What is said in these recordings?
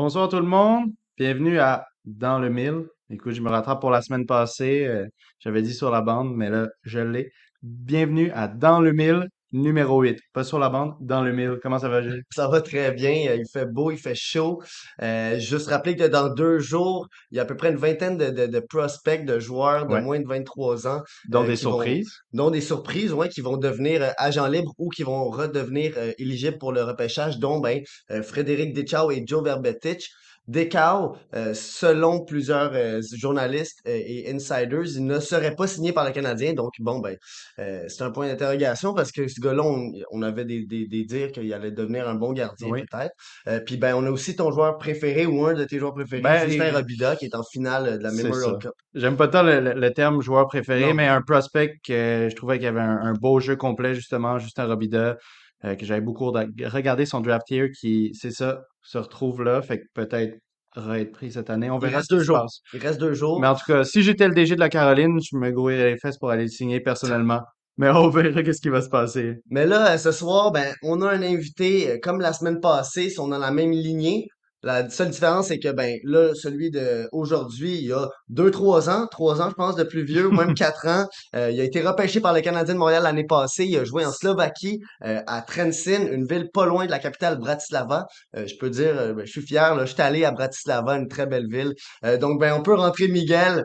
Bonsoir tout le monde, bienvenue à Dans le Mille. Écoute, je me rattrape pour la semaine passée, euh, j'avais dit sur la bande, mais là, je l'ai. Bienvenue à Dans le Mille, numéro 8. Pas sur la bande, Dans le Mille. Comment ça va, Gilles? Ça va très bien, euh, il fait beau, il fait chaud. Euh, juste rappeler que dans deux jours, il y a à peu près une vingtaine de, de, de prospects, de joueurs de Ouais, moins de 23 ans dont euh, des vont, surprises. dont des surprises, ouais, qui vont devenir euh, agents libres ou qui vont redevenir éligibles pour le repêchage, dont ben, Frédéric Dechau et Joe Verbetic. Dechau, euh, selon plusieurs euh, journalistes euh, et insiders, il ne serait pas signé par le Canadien. Donc, bon, ben, euh, c'est un point d'interrogation parce que ce gars-là, on, on avait des, des, des dires qu'il allait devenir un bon gardien, Oui. peut-être. Euh, puis, ben, on a aussi ton joueur préféré ou un de tes joueurs préférés, Ben, Justin et- Robida, qui est en finale de la Memorial. Cup. J'aime pas tant le, le- le terme joueur préféré, Non. mais un prospect que je trouvais qu'il y avait un, un beau jeu complet, justement, Justin Robida, euh, que j'avais beaucoup rega- regardé son draft year, qui, c'est ça, se retrouve là, fait que peut-être va être pris cette année. On Il verra reste ce qui deux jours. passe. Il reste deux Mais jours. en tout cas, si j'étais le DG de la Caroline, je me grouillerais les fesses pour aller le signer personnellement. Mais on verra qu'est-ce qui va se passer. Mais là, euh, ce soir, ben, on a un invité, euh, comme la semaine passée, si on a la même lignée. La seule différence, c'est que, ben, là, celui de aujourd'hui, il y a deux, trois ans, trois ans, je pense, de plus vieux, ou même quatre ans. Euh, il a été repêché par le Canadien de Montréal l'année passée. Il a joué en Slovaquie, euh, à Trenčín, une ville pas loin de la capitale Bratislava. Euh, je peux dire, ben, je suis fier, là, je suis allé à Bratislava, une très belle ville. Euh, donc, ben, on peut rentrer Miguel,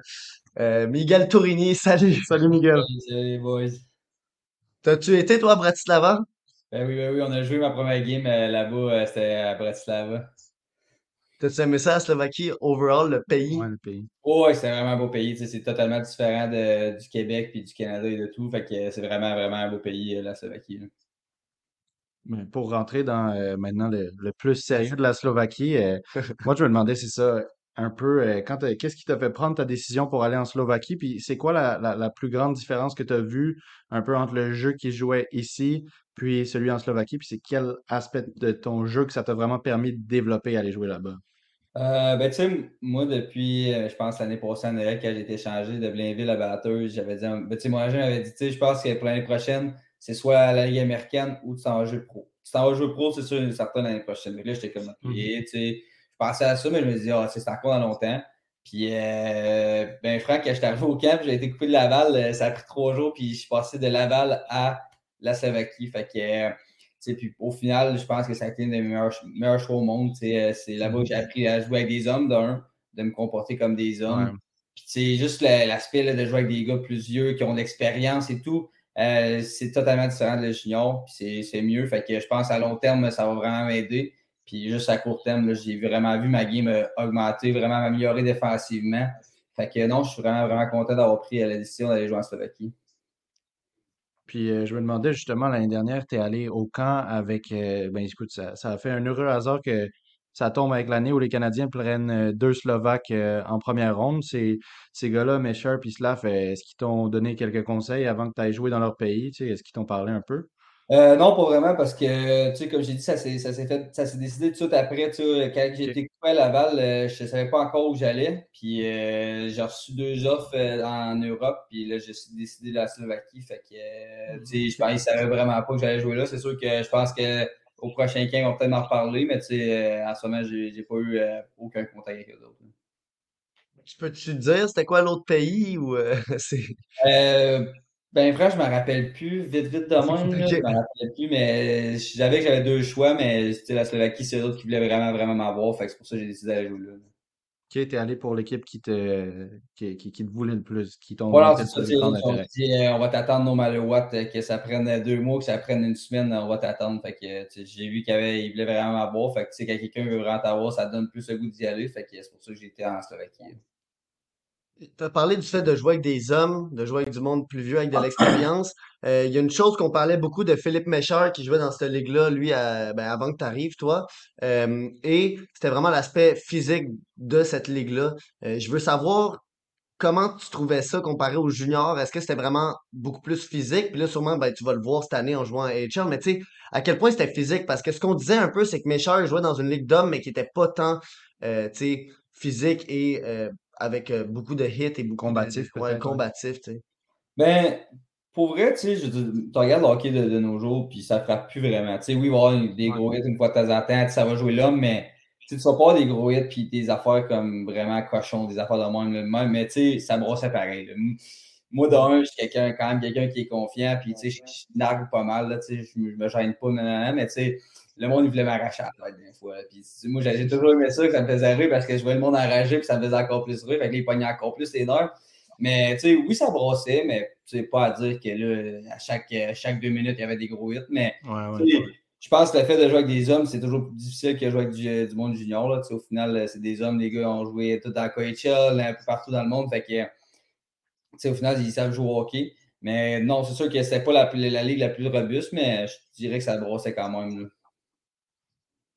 euh, Miguel Tourini. Salut. Salut Miguel. Salut, les boys. T'as-tu été, toi, à Bratislava? Ben oui, ben oui, on a joué ma première game euh, là-bas, euh, c'était à Bratislava. T'as-tu aimé ça, la Slovaquie, overall, le pays? Ouais, le pays. Oh, ouais, c'est vraiment un beau pays, tu sais, c'est totalement différent de, du Québec puis du Canada et de tout. Fait que c'est vraiment, vraiment un beau pays, euh, la Slovaquie. là. Mais pour rentrer dans euh, maintenant le, le plus sérieux de la Slovaquie, euh, moi je me demandais c'est ça un peu euh, quand qu'est-ce qui t'a fait prendre ta décision pour aller en Slovaquie, puis c'est quoi la, la, la plus grande différence que tu as vue un peu entre le jeu qui jouait ici puis celui en Slovaquie, puis c'est quel aspect de ton jeu que ça t'a vraiment permis de développer à aller jouer là-bas? Euh, ben, tu sais, moi, depuis, euh, je pense, l'année passée à Noël, quand j'ai été changé de Blainville à Batters, j'avais dit, ben, tu sais, agent m'avait dit, tu sais, je pense que pour l'année prochaine, c'est soit la Ligue américaine ou tu t'en vas jouer pro. Tu t'en vas jouer pro, c'est sûr, une certaine l'année prochaine. Mais là, j'étais comme, Mhm. tu sais, je pensais à ça, mais je me disais, ah, sais, c'est encore dans longtemps. Puis, euh, ben, Franck, quand j'étais arrivé au camp, j'ai été coupé de Laval, euh, ça a pris trois jours, puis je suis passé de Laval à la Slovaquie. Fait que, puis au final, je pense que ça a été une des meilleurs, meilleurs choix au monde. euh, C'est là-bas que j'ai appris à jouer avec des hommes, d'un, de me comporter comme des Ouais. hommes. Puis sais, juste la- l'aspect de jouer avec des gars plus vieux, qui ont de l'expérience et tout, euh, c'est totalement différent de le junior. Puis c'est- c'est mieux. Fait que je pense à long terme, ça va vraiment m'aider. Puis juste à court terme, j'ai vraiment vu ma game euh, augmenter, vraiment m'améliorer défensivement. Fait que non, je suis vraiment, vraiment content d'avoir pris la décision d'aller jouer en Slovaquie. Puis euh, je me demandais justement l'année dernière, tu es allé au camp avec euh, ben écoute, ça, ça a fait un heureux hasard que ça tombe avec l'année où les Canadiens prennent euh, deux Slovaques en première ronde. Ces, ces gars-là, Mesher et Slav, est-ce qu'ils t'ont donné quelques conseils avant que tu ailles jouer dans leur pays? Tu sais, est-ce qu'ils t'ont parlé un peu? Euh, non, pas vraiment, parce que, tu sais, comme j'ai dit, ça s'est ça s'est fait, ça s'est décidé tout de suite après, tu sais, quand j'ai été coupé à Laval, euh, je ne savais pas encore où j'allais, puis euh, j'ai reçu deux offres euh, en Europe, puis là, j'ai décidé de la Slovaquie, fait que, tu sais, je pense qu'ils ne savaient vraiment pas que j'allais jouer là, c'est sûr que je pense que au prochain camp, on va peut-être en reparler, mais tu sais, en ce moment, j'ai j'ai pas eu aucun contact avec eux autres. Tu peux-tu te dire c'était quoi l'autre pays ou c'est. Euh, ben, frère, je me rappelle plus. Vite, vite de même, là, je me rappelle plus, mais je savais que j'avais deux choix, mais c'était la Slovaquie, c'est eux autres qui voulaient vraiment, vraiment m'avoir. Fait que c'est pour ça que j'ai décidé d'aller jouer là. Ok, t'es allé pour l'équipe qui te, qui, qui, qui te voulait le plus, qui t'ont Voilà, c'est ça, dit, euh, on va t'attendre no matter what, euh, que ça prenne euh, deux mois, que ça prenne une semaine, on va t'attendre. Fait que, j'ai vu qu'il avait, voulaient vraiment m'avoir. Fait que, tu sais, quand quelqu'un veut vraiment t'avoir, ça donne plus le goût d'y aller. Fait que c'est pour ça que j'étais en Slovaquie. Tu as parlé du fait de jouer avec des hommes, de jouer avec du monde plus vieux, avec de l'expérience. Euh, Il y a une chose qu'on parlait beaucoup de Philippe Mécheur qui jouait dans cette ligue-là, lui, ben, avant que tu arrives, toi. Euh, et c'était vraiment l'aspect physique de cette ligue-là. Euh, je veux savoir comment tu trouvais ça comparé aux juniors? Est-ce que c'était vraiment beaucoup plus physique? Puis là, sûrement, ben, tu vas le voir cette année en jouant à HL. Mais tu sais, à quel point c'était physique? Parce que ce qu'on disait un peu, c'est que Mécheur jouait dans une ligue d'hommes, mais qui était pas tant, euh, tu sais, physique et euh, avec euh, beaucoup de hits et beaucoup de, Combatif, de- ouais, combatif, tu sais. Ben, pour vrai, tu sais, je tu regardes le hockey de, de nos jours, puis ça frappe plus vraiment. Tu sais, oui, il va y avoir des gros hits une fois de temps en temps, sais, ça va jouer l'homme, mais tu tu vas pas des gros hits puis des affaires comme vraiment cochons, des affaires de même, mais tu sais, ça me brossait pareil. Moi, d'un, je suis quelqu'un, quand même quelqu'un qui est confiant, puis tu sais, je, nargue pas mal, là, tu sais, je, me gêne pas, mais tu sais, le monde, il voulait m'arracher à la tête des fois. Puis, moi, j'ai toujours aimé ça, que ça me faisait rire parce que je voyais le monde arracher, puis ça me faisait encore plus rire, fait que les poignées encore plus les nerfs. Mais, tu sais, oui, ça brossait, mais tu sais, pas à dire que là, à chaque, chaque deux minutes, il y avait des gros hits, mais je pense que le fait de jouer avec des hommes, c'est toujours plus difficile que de jouer avec du, du monde junior. Là. Au final, c'est des hommes, les gars ont joué tout à KHL, un peu partout dans le monde. Fait que au final, ils savent jouer au hockey. Mais non, c'est sûr que c'était pas la, la, ligue la plus robuste, mais je dirais que ça brossait quand même.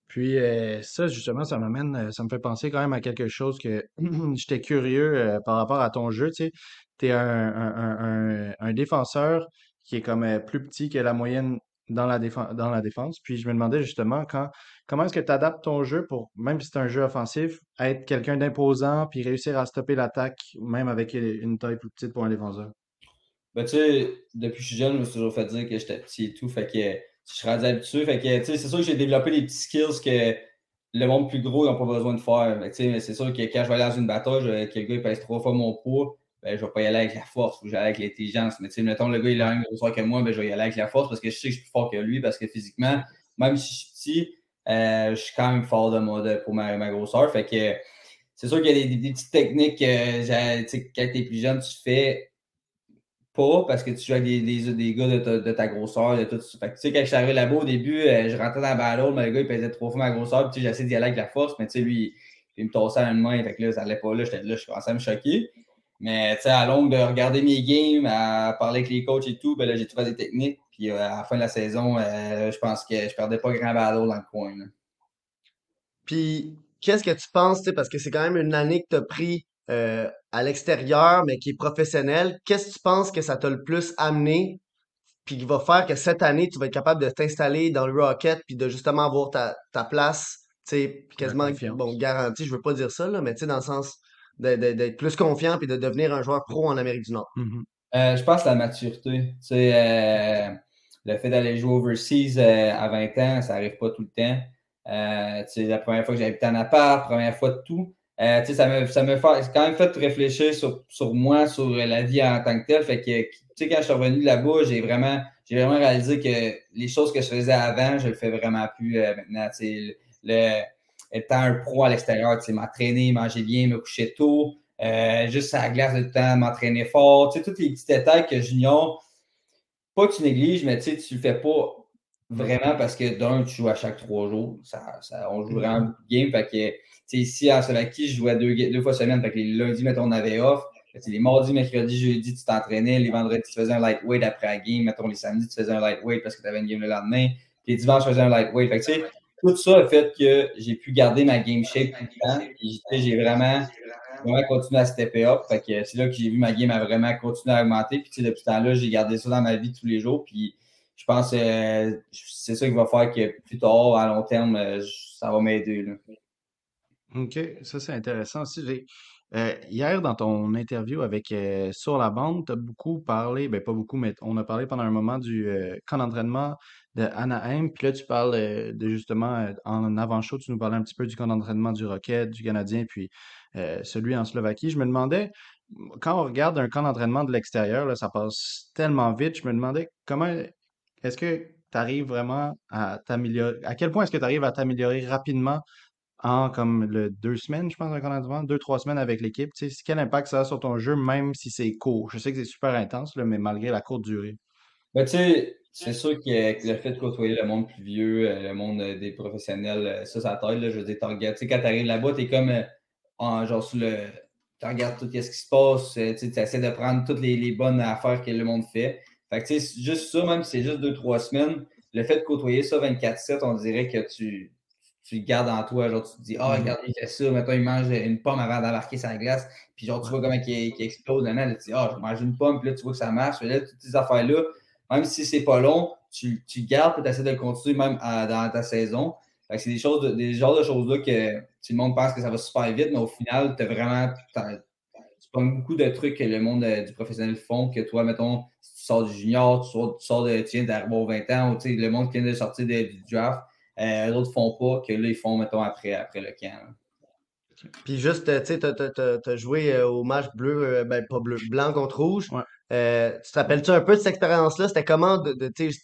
Puis euh, ça, justement, ça m'amène, euh, ça me fait penser quand même à quelque chose que j'étais curieux euh, par rapport à ton jeu. Tu sais, es un, défenseur qui est comme plus petit que la moyenne dans la, dans la défense. Puis je me demandais justement quand, comment est-ce que tu adaptes ton jeu pour, même si c'est un jeu offensif, être quelqu'un d'imposant puis réussir à stopper l'attaque, même avec une taille plus petite pour un défenseur? Ben, tu sais, depuis que je suis jeune, je me suis toujours fait dire que j'étais petit et tout. Fait que je suis rendu habitué. Fait que, c'est sûr que j'ai développé des petits skills que le monde plus gros n'a pas besoin de faire. Mais, tu sais, c'est sûr que quand je vais aller dans une bataille, que le gars pèse trois fois mon poids, ben, je vais pas y aller avec la force, ou j'allais avec l'intelligence. Mais tu sais, mettons, le gars, il a un grosseur que moi, ben, je vais y aller avec la force parce que je sais que je suis plus fort que lui, parce que physiquement, même si je suis petit, euh, je suis quand même fort de mode pour ma, ma grosseur. Fait que c'est sûr qu'il y a des, petites techniques que quand tu es plus jeune, tu fais pas parce que tu joues avec des, des, gars de ta, grosseur, de tout Fait que, tu sais, quand je suis arrivé là-bas au début, euh, je rentrais dans la balle, mais le gars, il pesait trois fois ma grosseur, puis j'essayais d'y aller avec la force, mais tu sais, lui, il, me tossait à une main, fait que là, ça allait pas là, j'étais là, je commençais à me choquer. Mais tu sais, à longue de regarder mes games, à parler avec les coachs et tout, ben là, j'ai trouvé des techniques. Puis euh, à la fin de la saison, euh, je pense que je perdais pas grand ballon dans le coin. Puis qu'est-ce que tu penses, parce que c'est quand même une année que tu as pris à l'extérieur, mais qui est professionnelle. Qu'est-ce que tu penses que ça t'a le plus amené, puis qui va faire que cette année, tu vas être capable de t'installer dans le Rocket, puis de justement avoir ta, ta place, tu sais, quasiment, bon, garantie, je veux pas dire ça, là, mais tu sais, dans le sens d'être plus confiant puis de devenir un joueur pro en Amérique du Nord? Mm-hmm. Euh, je pense la maturité. Tu sais, euh, le fait d'aller jouer overseas euh, à 20 ans, ça n'arrive pas tout le temps. tu sais, la première fois que j'ai habité en appart, première fois de tout. Sais, ça me, ça quand même fait réfléchir sur, sur, moi, sur la vie en tant que telle. Fait que, tu sais, quand je suis revenu là-bas, j'ai vraiment, j'ai vraiment réalisé que les choses que je faisais avant, je le fais vraiment plus maintenant. Tu sais, le étant un pro à l'extérieur, tu sais, m'entraîner, manger bien, me coucher tôt, euh, juste à la glace de temps, m'entraîner fort, tu sais, tous les petits détails que Junior, pas que tu négliges, mais tu sais, tu le fais pas vraiment parce que d'un, tu joues à chaque trois jours. Ça, ça, on joue vraiment beaucoup de games. Fait que, ici à Slovaquie, je jouais deux, deux fois semaine. Fait que les lundis, mettons, on avait off. les mardis, mercredis, jeudi, tu t'entraînais. Les vendredis, tu faisais un lightweight après la game. Mettons, les samedis, tu faisais un lightweight parce que tu avais une game le lendemain. Les dimanches, tu faisais un lightweight. Fait que, tout ça a fait que j'ai pu garder ma game shape tout le temps. J'ai vraiment, vraiment continué à stepper up. c'est là que j'ai vu ma game a vraiment continué à augmenter. Puis depuis ce temps-là, j'ai gardé ça dans ma vie tous les jours. Puis je pense que euh, c'est ça qui va faire que plus tard, à long terme, euh, ça va m'aider. OK, ça c'est intéressant aussi. Euh, hier, dans ton interview avec Sur la bande, tu as beaucoup parlé, ben pas beaucoup, mais on a parlé pendant un moment du camp d'entraînement de Anaheim. Puis là, tu parles euh, de justement, euh, en avant-show, tu nous parlais un petit peu du camp d'entraînement du Rocket, du Canadien, puis euh, celui en Slovaquie. Je me demandais, quand on regarde un camp d'entraînement de l'extérieur, ça passe tellement vite. Je me demandais comment est-ce que tu arrives vraiment à t'améliorer, à quel point est-ce que tu arrives à t'améliorer rapidement en comme le deux semaines, je pense, camp d'entraînement, deux, trois semaines avec l'équipe. Tu sais, quel impact ça a sur ton jeu, même si c'est court? Je sais que c'est super intense, là, mais malgré la courte durée. Ben, tu sais, c'est sûr que, le fait de côtoyer le monde plus vieux, euh, le monde euh, des professionnels, euh, ça, ça t'aide. Je veux dire, tu sais, quand tu arrives là-bas, tu es comme en, genre sur le. Tu regardes tout ce qui se passe, tu essaies de prendre toutes les, bonnes affaires que le monde fait. Fait que, tu sais, juste ça, même si c'est juste deux, trois semaines, le fait de côtoyer ça 24-7, on dirait que tu, tu le gardes en toi. Genre, tu te dis, ah, oh, regarde, il fait ça. Maintenant, il mange une pomme avant d'embarquer sa glace. Puis, genre, tu vois comment il, explose dedans. tu dis, ah, oh, je mange une pomme. Puis là, tu vois que ça marche. Puis là, toutes ces affaires-là, même si c'est pas long, tu, tu gardes et tu essaies de continuer même dans ta saison. C'est des choses, des genres de choses-là que tout le monde pense que ça va super vite, mais au final, tu as vraiment. tu prends beaucoup de trucs que le monde euh, du professionnel font, que toi, mettons, si tu sors du junior, tu sors, tu sors de, tu viens d'arriver aux 20 ans, ou le monde qui vient de sortir du draft, euh, les autres font pas, que là, ils font, mettons, après, après le camp. Puis juste, euh, tu sais, t'as, t'as- t'as- t'as joué euh, au match bleu, euh, ben pas bleu, blanc contre rouge. Ouais. Euh, tu te rappelles-tu un peu de cette expérience-là? C'était comment de,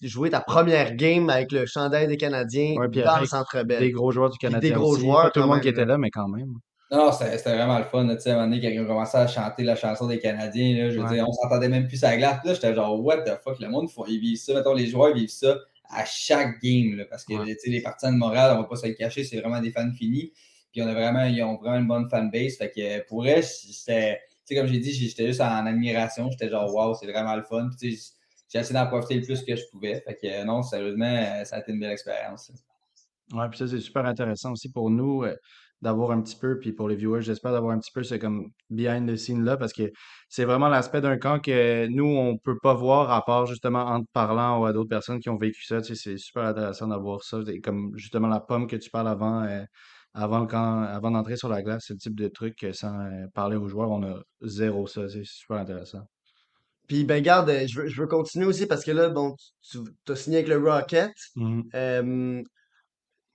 jouer ta première game avec le chandail des Canadiens Ouais, puis dans le Centre Des Bell? gros joueurs du Puis des Canadien gros aussi. joueurs Pas tout le monde qui était là. mais quand même. Non, non, c'était vraiment le fun. Tu sais, à un moment donné, quand ils ont commencé à chanter la chanson des Canadiens, là, je veux Ouais. dire, on s'entendait même plus sur la glace. Là, j'étais genre, what the fuck, le monde, ils vivent ça. Mettons, les joueurs, ils vivent ça à chaque game. là, parce que Ouais. les partisans de Montréal, on va pas se le cacher, c'est vraiment des fans finis. Puis on a vraiment, ils ont vraiment une bonne fanbase. Fait que pour eux, c'était, comme j'ai dit, j'étais juste en admiration. J'étais genre, wow, c'est vraiment le fun. Puis, j'ai essayé d'en profiter le plus que je pouvais. Fait que non, sérieusement, ça a été une belle expérience. Ouais, puis ça, c'est super intéressant aussi pour nous euh, d'avoir un petit peu, puis pour les viewers, j'espère d'avoir un petit peu ce comme behind the scene là, parce que c'est vraiment l'aspect d'un camp que nous, on peut pas voir à part justement en te parlant ou à d'autres personnes qui ont vécu ça. Tu sais, c'est super intéressant d'avoir ça. Comme justement la pomme que tu parles avant, euh, avant le camp, avant d'entrer sur la glace, c'est le type de truc que sans euh, parler aux joueurs, on a zéro ça. C'est super intéressant. Puis ben garde, euh, je veux, je veux continuer aussi parce que là, bon, tu, tu as signé avec le Rocket. Euh,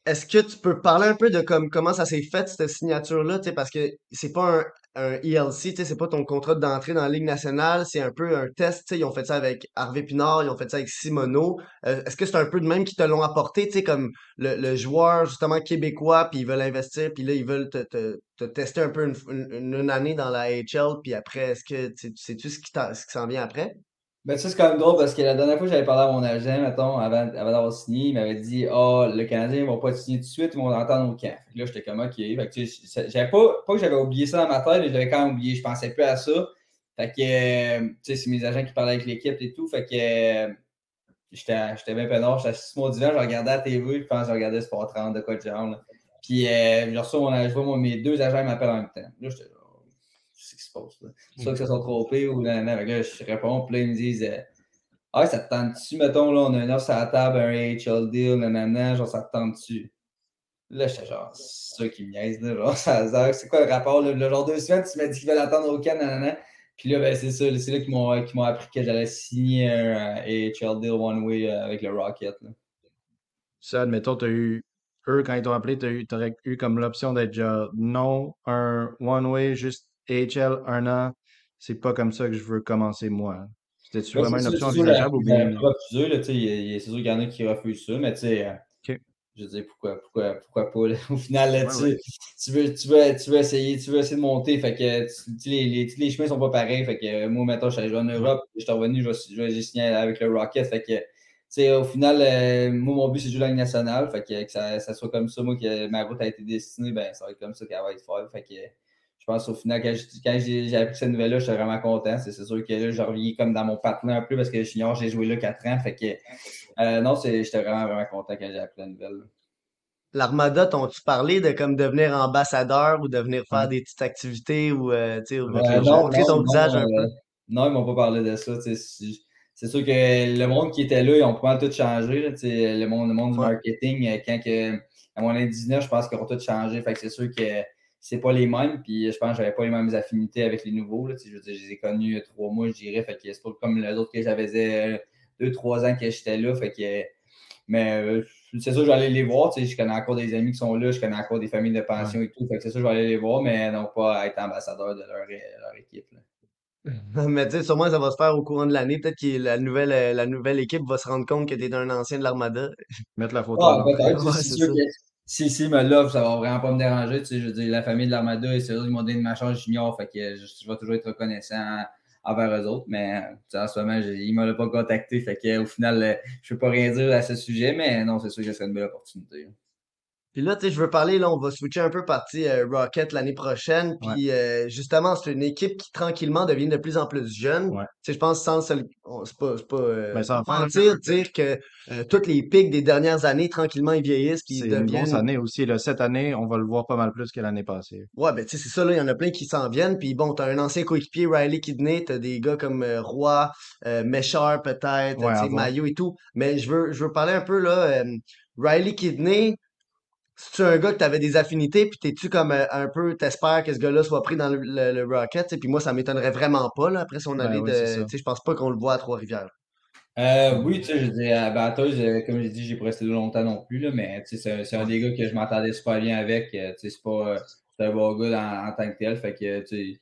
Est-ce que tu peux parler un peu de comme, comment ça s'est fait, cette signature-là, parce que c'est pas un, un ELC, c'est pas ton contrat d'entrée dans la Ligue nationale, c'est un peu un test, ils ont fait ça avec Harvey Pinard, ils ont fait ça avec Simoneau. Euh, est-ce que c'est un peu de même qui te l'ont apporté, comme le, le joueur, justement, québécois, puis ils veulent investir, puis là, ils veulent te, te, te tester un peu une, une, une année dans la AHL, puis après, est-ce que, tu sais, sais-tu ce qui s'en vient après? Ben, ça, c'est quand même drôle parce que la dernière fois que j'avais parlé à mon agent, mettons, avant, avant d'avoir signé, il m'avait dit Ah, le Canadien, ils vont pas te signer tout de suite, ils vont attendre au camp. Fait que là, j'étais comme OK. Fait que, j'avais pas, pas que j'avais oublié ça dans ma tête, mais j'avais quand même oublié. Je pensais plus à ça. Fait que, euh, tu sais, c'est mes agents qui parlaient avec l'équipe et tout. Fait que, euh, j'étais bien peinard. J'étais assis sur mon divan, je regardais la TV, je pense je regardais Sport 30 de quoi de genre. Puis, euh, je reçois mon, je vois mes deux agents m'appellent en même temps. Là, j'étais qu'est-ce qui se passe là? Soit que ça soit trompé ou là, je réponds, puis là, ils me disent. euh, ah, ça te tente-tu, mettons, là, on a un offre sur la table, un AHL deal, nanana, genre, ça te tente-tu? Là, j'étais genre, c'est ça qui me niaise, là, genre, ça, c'est quoi le rapport, là? Le genre deux semaines, tu m'as dit qu'ils veulent attendre au camp, nanana. Puis là, ben, c'est ça, c'est là qu'ils m'ont, qu'ils m'ont appris que j'allais signer un euh, AHL deal one-way euh, avec le Rocket, là. Ça, admettons, t'as eu, eux, quand ils t'ont appelé, t'as eu, t'aurais eu comme l'option d'être genre, non, un one-way, juste AHL, un an, c'est pas comme ça que je veux commencer, moi. C'était-tu vraiment une option envisageable ou bien? c'est sûr qu'il y en a qui refusent ça, mais tu sais, euh, je veux dire, pourquoi, pourquoi, pourquoi pas, là? Au final, là, Ouais, tu, ouais. tu veux, tu, veux, tu veux essayer, tu veux essayer de monter, fait que tu- les, les, tous les chemins sont pas pareils, fait que moi, maintenant, je suis allé en Europe, je suis revenu, j'ai signé avec le Rocket, fait que, tu sais, au final, euh, moi, mon but, c'est de jouer la Ligue nationale, fait que, que ça, ça soit comme ça, moi, que ma route a été destinée, ben, ça va être comme ça qu'elle va être faite, fait que, pense au final, quand j'ai appris cette nouvelle-là, j'étais vraiment content. C'est sûr que là, je reviens comme dans mon patin un peu parce que junior, j'ai joué là 4 ans. Fait que euh, non, j'étais vraiment, vraiment content quand j'ai appris la nouvelle. L'Armada, t'ont-tu parlé de comme devenir ambassadeur ou de venir faire Ouais. des petites activités ou, euh, tu sais, Euh, montrer ton non, visage un euh, peu? non, ils m'ont pas parlé de ça. C'est sûr que le monde qui était là, ils ont pas tout changé. là, le, monde, le monde du Ouais. marketing, euh, quand que, à mon âge 19, je pense qu'ils ont tout changé. Fait que c'est sûr que c'est pas les mêmes. Puis je pense que j'avais pas les mêmes affinités avec les nouveaux. Là, tu je, veux dire, je les ai connus trois mois, je dirais. Fait que c'est pas comme les autres que j'avais euh, deux, trois ans que j'étais là. Fait que, mais euh, c'est sûr, je vais aller les voir. tu sais, Je connais encore des amis qui sont là, je connais encore des familles de pension et tout. Fait que c'est sûr, je vais aller les voir, mais non pas être ambassadeur de leur, leur équipe. là. Mais tu sais, sûrement, ça va se faire au courant de l'année. Peut-être que la nouvelle, euh, la nouvelle équipe va se rendre compte que t'es un ancien de l'Armada. Mettre la photo Ah, c'est sûr si, si me l'offre, ça va vraiment pas me déranger. Tu sais, je veux dire, la famille de l'Armada, et eux qui m'ont donné ma chance junior. Fait que je, vais toujours être reconnaissant envers eux autres. Mais tu sais, en ce moment, ils ne m'ont pas contacté. Fait que, au final, euh, je ne peux pas rien dire à ce sujet. Mais non, c'est sûr que ce serait une belle opportunité. Puis là, tu sais, je veux parler, là, on va switcher un peu partie euh, Rocket l'année prochaine. Puis euh, justement, c'est une équipe qui tranquillement devient de plus en plus jeune. Ouais. Tu sais, je pense sans c'est pas, c'est pas euh, Ben, mentir, dire que euh, toutes les pics des dernières années, tranquillement, ils vieillissent, puis C'est une deviennent. grosse année aussi. Là. Cette année, on va le voir pas mal plus que l'année passée. Ouais, ben tu sais, c'est ça, là, il y en a plein qui s'en viennent. Puis bon, t'as un ancien coéquipier, Riley Kidney, t'as des gars comme euh, Roy, euh, Méchard peut-être, Ouais. Maillot et tout. Mais je veux, je veux parler un peu, là, euh, Riley Kidney, c'est-tu un gars que t'avais des affinités, puis t'es-tu comme euh, un peu, t'espères que ce gars-là soit pris dans le, le- le Rocket, tu puis moi, ça m'étonnerait vraiment pas, là, après son Ben année oui, c'est de, tu sais, je pense pas qu'on le voit à Trois-Rivières. Euh, oui, tu sais, je dis, à batteuse, euh, comme j'ai dit, j'ai pas resté longtemps non plus, là, mais tu sais, c'est un des gars que je m'entendais super bien avec. tu sais, c'est pas c'est un bon gars en, tant que tel. Fait que, tu sais,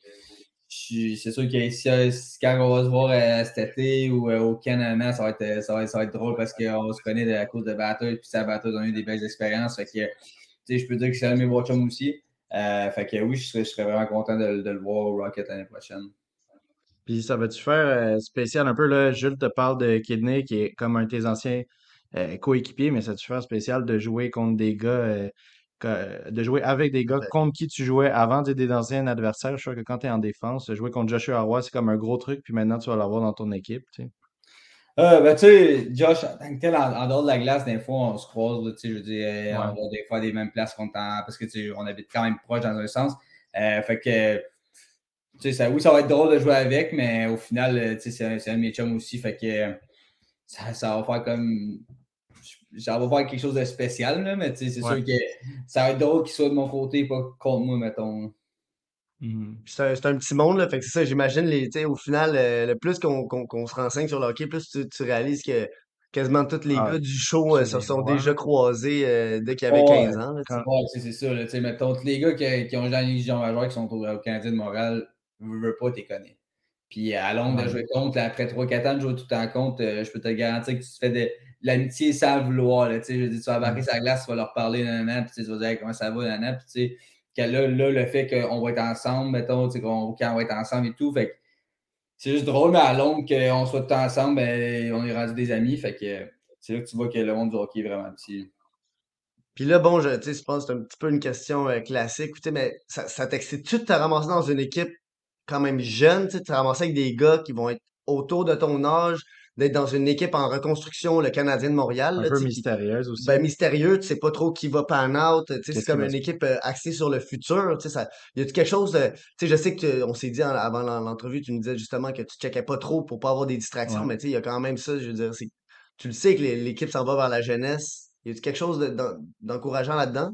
c'est sûr que quand on va se voir cet été ou au Canada, ça va, être, ça, va ça va être drôle parce qu'on se connaît à cause de batteuse, puis sa batteuse a eu des belles expériences. Fait que, tu sais, je peux dire que c'est un de mes watchums aussi. fait que oui, je serais, je serais vraiment content de, de le voir au Rocket l'année prochaine. Puis ça va-tu faire euh, spécial un peu, là, Jules te parle de Kidney, qui est comme un de tes anciens euh, coéquipiers, mais ça va-tu faire spécial de jouer contre des gars, euh, de jouer avec des gars contre qui tu jouais avant des anciens adversaires? Je crois que quand tu es en défense, jouer contre Joshua Roy, c'est comme un gros truc, puis maintenant tu vas l'avoir dans ton équipe, tu sais. ben, tu sais, Josh, en tant que tel, en, dehors de la glace, des fois, on se croise, tu sais, je veux dire, on va des fois des mêmes places qu'on parce que, tu sais, on habite quand même proche dans un sens. fait que, ça, oui, ça va être drôle de jouer avec, mais au final, euh, c'est un, un de mes chums aussi. Fait que ça, ça, va faire comme. Ça va faire quelque chose de spécial, là, mais c'est sûr que ça va être drôle qu'il soit de mon côté, pas contre moi, mettons. Mmh. C'est un, petit monde, là, fait que c'est ça, j'imagine, les, au final, euh, le plus qu'on se renseigne sur le hockey, plus tu, tu réalises que quasiment tous les ah, gars du show euh, se sont déjà croisés dès qu'ils avaient 15 ans. c'est ça. Là, mettons, tous les gars qui, qui ont joué en Légion majeure qui sont au, au Canadien de Montréal, veux, veux pas, t'es connais. Puis à longue de jouer contre, après 3-4 ans de jouer tout en compte, euh, je peux te garantir que tu te fais de, l'amitié sans vouloir. Là, je dis, tu vas embarquer sa glace, tu vas leur parler, nan, puis tu vas dire comment ça va, nan, puis tu sais, là, là, le fait qu'on va être ensemble, mettons, qu'on, quand on va être ensemble et tout, fait c'est juste drôle, mais à longue qu'on soit tout ensemble, ben, on est rendu des amis, fait que c'est là que tu vois que le monde du hockey est vraiment petit. Puis là, bon, je, je pense que c'est un petit peu une question euh, classique, mais ça, ça t'excite-tu de te ramasser dans une équipe quand même jeune, tu sais, ramasses avec des gars qui vont être autour de ton âge, d'être dans une équipe en reconstruction, le Canadien de Montréal. Un peu mystérieuse aussi. Ben, mystérieux, tu sais pas trop qui va pan out, tu sais, c'est comme une équipe euh, axée sur le futur, tu sais, ça, y a quelque chose de, tu sais, je sais que on s'est dit avant l'entrevue, tu nous disais justement que tu checkais pas trop pour pas avoir des distractions, mais tu sais, il y a quand même ça, je veux dire, tu le sais que l'équipe s'en va vers la jeunesse. Y a quelque chose d'encourageant là-dedans?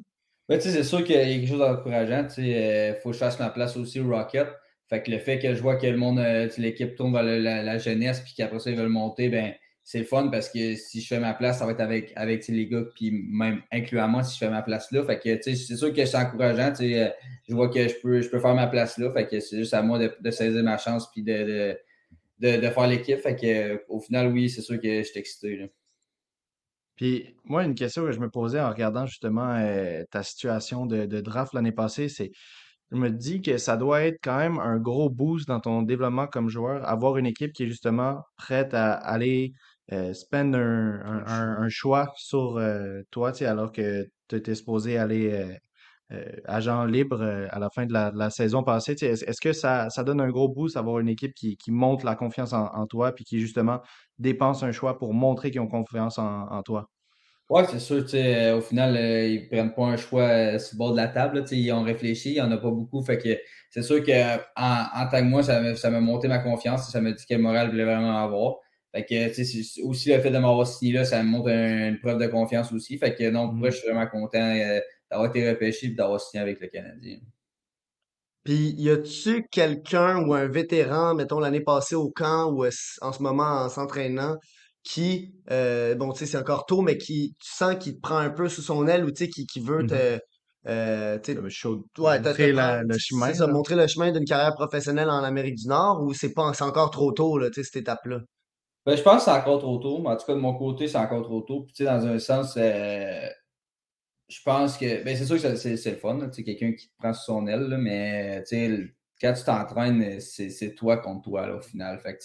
Ben, tu sais, c'est sûr qu'il y a quelque chose d'encourageant, tu sais, euh, faut que je fasse ma place aussi au Rocket. Fait que le fait que je vois que le monde, euh, l'équipe tourne vers la, jeunesse, puis qu'après ça, ils veulent monter, ben c'est le fun parce que si je fais ma place, ça va être avec, avec les gars, puis même incluant moi si je fais ma place là. Fait que c'est sûr que c'est encourageant. Euh, je vois que je peux, je peux faire ma place là. Fait que c'est juste à moi de, saisir ma chance puis de, de, faire l'équipe. Que au final, oui, c'est sûr que je suis excité. Puis moi, une question que je me posais en regardant justement euh, ta situation de, de draft l'année passée, c'est je me dis que ça doit être quand même un gros boost dans ton développement comme joueur, avoir une équipe qui est justement prête à aller euh, spend un, choix sur euh, toi, alors que tu étais supposé aller euh, euh, agent libre à la fin de la, saison passée. Est-ce que ça, ça donne un gros boost d'avoir une équipe qui, qui monte la confiance en, toi puis qui justement dépense un choix pour montrer qu'ils ont confiance en toi? Oui, c'est sûr. Euh, au final, euh, ils ne prennent pas un choix euh, sur le bord de la table. ils ont réfléchi, il n'y en a pas beaucoup. Fait que c'est sûr qu'en en, tant que moi, ça m'a monté ma confiance. Ça m'a dit quel moral je voulais vraiment avoir. Fait que, aussi le fait de m'avoir signé là, ça me montre une preuve de confiance aussi. Fait que non, moi, je suis vraiment content d'avoir été repêché et d'avoir signé avec le Canadien. Puis, y a-tu quelqu'un ou un vétéran, mettons l'année passée au camp ou en ce moment en s'entraînant, qui, euh, bon, tu sais, c'est encore tôt, mais qui, tu sens qu'il te prend un peu sous son aile ou, tu sais, qui, qui veut te, mm-hmm. euh, tu sais, ouais, montrer le chemin, ça, montrer le chemin d'une carrière professionnelle en Amérique du Nord ou c'est pas, c'est encore trop tôt, là, tu sais, cette étape-là? Ben, je pense que c'est encore trop tôt, mais en tout cas, de mon côté, c'est encore trop tôt. Puis, tu sais, dans un sens, euh, je pense que, ben, c'est sûr que c'est, c'est le fun, tu sais, quelqu'un qui te prend sous son aile, là, mais, tu sais, quand tu t'entraînes, c'est toi contre toi, là, au final. Fait que,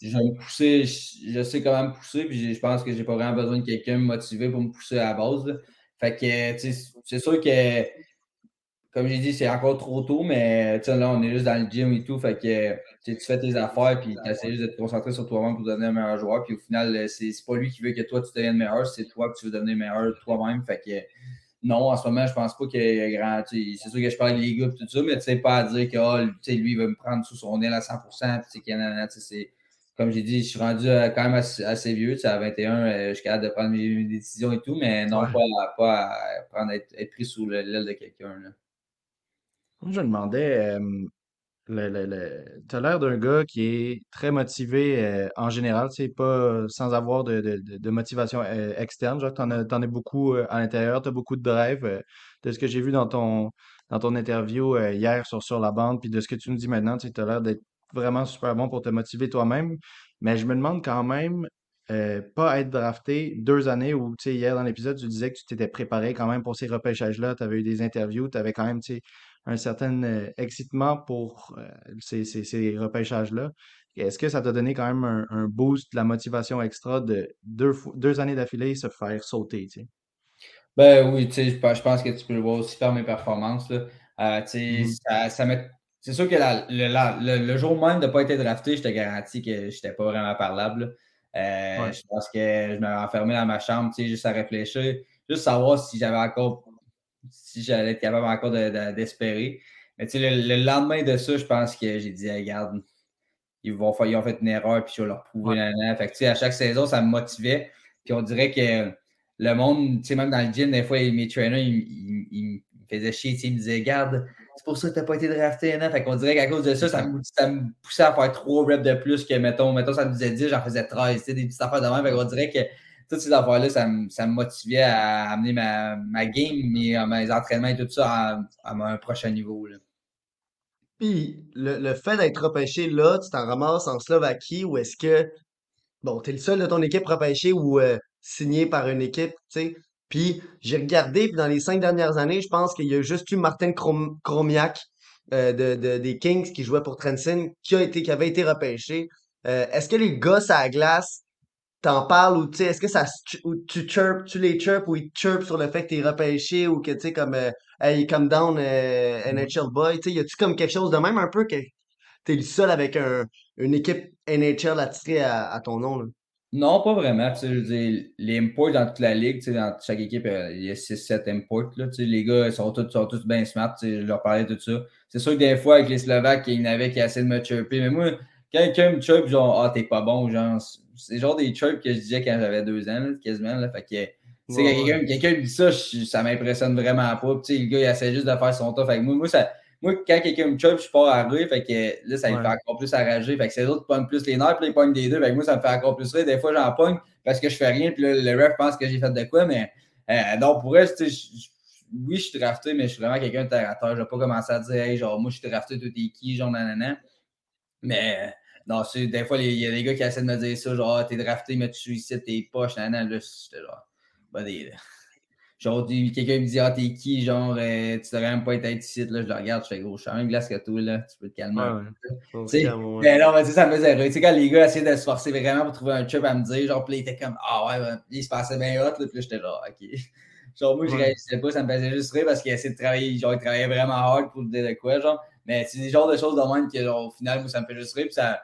je vais me pousser, je, sais comment me pousser, puis je pense que j'ai pas vraiment besoin de quelqu'un motivé pour me pousser à la base. Fait que, sais, c'est sûr que, comme j'ai dit, c'est encore trop tôt, mais, là, on est juste dans le gym et tout. Fait que, tu fais tes affaires, puis tu essaies juste de te concentrer sur toi-même pour devenir un meilleur joueur. Puis au final, c'est pas lui qui veut que toi, tu deviennes meilleur, c'est toi que tu veux devenir meilleur toi-même. Fait que, non, en ce moment, je pense pas qu'il y a grand. C'est sûr que je parle des gars et tout ça, mais tu sais, pas à dire que oh, lui, il va me prendre sous son aile à 100%. c'est comme j'ai dit, je suis rendu euh, quand même assez, vieux. À 21, euh, je suis capable de prendre mes, décisions et tout, mais non, pas, pas à prendre, être, pris sous l'aile de quelqu'un. Je me demandais, tu as l'air d'un gars qui est très motivé euh, en général, pas sans avoir de, motivation euh, externe. T'en as, t'en as beaucoup euh, à l'intérieur, tu as beaucoup de drive. euh, de ce que j'ai vu dans ton, dans ton interview euh, hier sur, sur la bande, puis de ce que tu me dis maintenant, tu as l'air d'être vraiment super bon pour te motiver toi-même. Mais je me demande quand même, euh, pas être drafté deux années où, tu sais, hier dans l'épisode, tu disais que tu t'étais préparé quand même pour ces repêchages-là, tu avais eu des interviews, tu avais quand même, tu un certain euh, excitement pour euh, ces, ces, ces repêchages-là. Est-ce que ça t'a donné quand même un, un boost, de la motivation extra de deux, deux années d'affilée se faire sauter? Ben oui, je pense je pense que tu peux le voir aussi par mes performances. Là. Euh, Mhm. ça, C'est sûr que la- le, la- le- le jour même de ne pas être drafté, je te garantis que je n'étais pas vraiment parlable. Euh, Ouais. Je pense que je m'avais enfermé dans ma chambre, juste à réfléchir, juste savoir si j'avais encore, si j'allais être capable encore de- de- d'espérer. Mais tu sais, le, le lendemain de ça, je pense que j'ai dit, Hey, regarde, ils vont faire, ils ont fait une erreur, puis je vais leur prouver. Ouais. nanana. Fait que, tu sais, à chaque saison, ça me motivait. Puis on dirait que le monde, tu sais, même dans le gym, des fois, mes trainers, ils, ils- ils me faisaient chier, ils me disaient, garde, c'est pour ça que tu n'as pas été drafté. Hein? Fait qu'on dirait qu'à cause de ça, ça me, ça me poussait à faire trois reps de plus que, mettons, mettons ça me disait 10, j'en faisais 13, tu sais, des petites affaires de même. Fait qu'on dirait que toutes ces affaires-là, ça, me- ça me motivait à amener ma, ma game, mes, mes entraînements et tout ça à, un prochain niveau. Là. Puis le, le fait d'être repêché là, tu t'en ramasses en Slovaquie ou est-ce que, bon, t'es le seul de ton équipe repêché ou euh, signé par une équipe, tu sais? Puis j'ai regardé, puis dans les cinq dernières années, je pense qu'il y a juste eu Martin Krom- Kromiak euh, de, de- des Kings qui jouait pour Trenton qui qui avait été repêché. Euh, est-ce que les gars à la glace? T'en parles ou tu sais, est-ce que ça ou tu chirpes, tu les chirpes ou ils chirpent sur le fait que t'es repêché ou que tu sais comme euh, hey come down euh, NHL boy, tu sais, y a-tu comme quelque chose de même un peu que t'es le seul avec un, une équipe NHL attitrée à, à ton nom là? Non, pas vraiment. Tu sais, je veux dire, les imports dans toute la ligue, tu sais, dans chaque équipe, euh, il y a 6-7 imports. Là, tu sais, les gars ils sont tous, sont tous bien smart. Je leur parlais de tout ça. C'est sûr que des fois, avec les Slovaques, il y en avait qui essaient de me chirper. Mais moi, quand quelqu'un me chirpe, genre, ah, t'es pas bon, genre, c'est genre des chirps que je disais quand j'avais deux ans, là, quasiment. Là, fait que, tu sais, quand Ouais, quelqu'un quelqu'un me dit ça, je- ça m'impressionne vraiment pas. Puis, tu sais, le gars, il essaie juste de faire son que moi, moi, ça, moi, quand quelqu'un me chope, je pars à rire. Fait que là, ça me fait encore plus enrager. Fait que c'est d'autres qui pognent plus les nerfs, puis ils pognent des deux. Fait que moi, ça me fait encore plus rire. Des fois, j'en pogne parce que je fais rien, puis là, le ref pense que j'ai fait de quoi. Mais euh, donc, pour sais, je- je- oui, je suis drafté, mais je suis vraiment quelqu'un de terre à terre. Je vais pas commencer à dire, hey, genre, moi, je suis drafté, toi, t'es qui, genre, nanana. Mais non, c'est- des fois, il y a des gars qui essaient de me dire ça, genre, Ah, t'es drafté, mais tu suicides tes poches, nanana. Là, j'étais genre, bah, des. Genre, quelqu'un me dit, ah, t'es qui, genre, euh, tu devrais même pas être ici, là, je le regarde, je fais gros, je suis même glace que toi, là, tu peux te calmer. se Tu sais, ouais. Mais non, mais tu sais, ça me faisait rire. Tu sais, quand les gars essayaient de se forcer vraiment pour trouver un chip à me dire, genre, puis là, ils étaient comme, ah ouais, ouais. Ils se passaient bien hot, là, puis là, j'étais là, ok. Genre, moi, je Ouais. réagissais pas, ça me faisait juste rire parce qu'ils essayaient de travailler, genre, ils travaillaient vraiment hard pour dire de quoi, genre. Mais c'est des genres de choses de même que, genre, au final, moi, ça me fait juste rire, puis ça.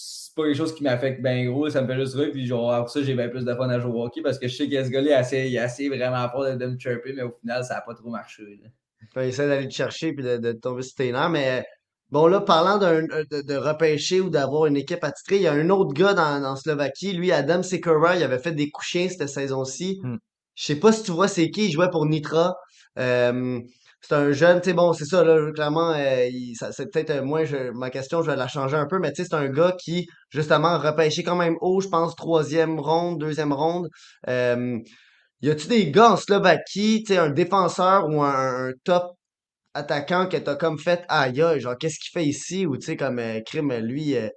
C'est pas quelque chose qui m'affecte bien gros, ça me fait juste rire, puis genre, après ça, j'ai bien plus de fun à jouer au hockey parce que je sais que ce gars-là, il a essayé, il a essayé vraiment fort de, de me chirper, mais au final, ça a pas trop marché, là. Fait essayer d'aller te chercher puis de, de tomber sur tes nerfs. Mais bon, là, parlant d'un, de, de repêcher ou d'avoir une équipe attitrée, il y a un autre gars dans, dans Slovaquie, lui, Adam Sekora, il avait fait des couchins cette saison-ci. Hmm. Je sais pas si tu vois c'est qui, il jouait pour Nitra. Euh, c'est un jeune, tu sais, bon, c'est ça, là, clairement, euh, ça, c'est peut-être, euh, moi, je, ma question, je vais la changer un peu, mais tu sais, c'est un gars qui, justement, repêché quand même haut, je pense, troisième ronde, deuxième ronde. Euh, y a-tu des gars en Slovaquie, tu sais, un défenseur ou un, un top attaquant que t'as comme fait aïe aïe, genre qu'est-ce qu'il fait ici? Ou tu sais comme euh, crime lui euh,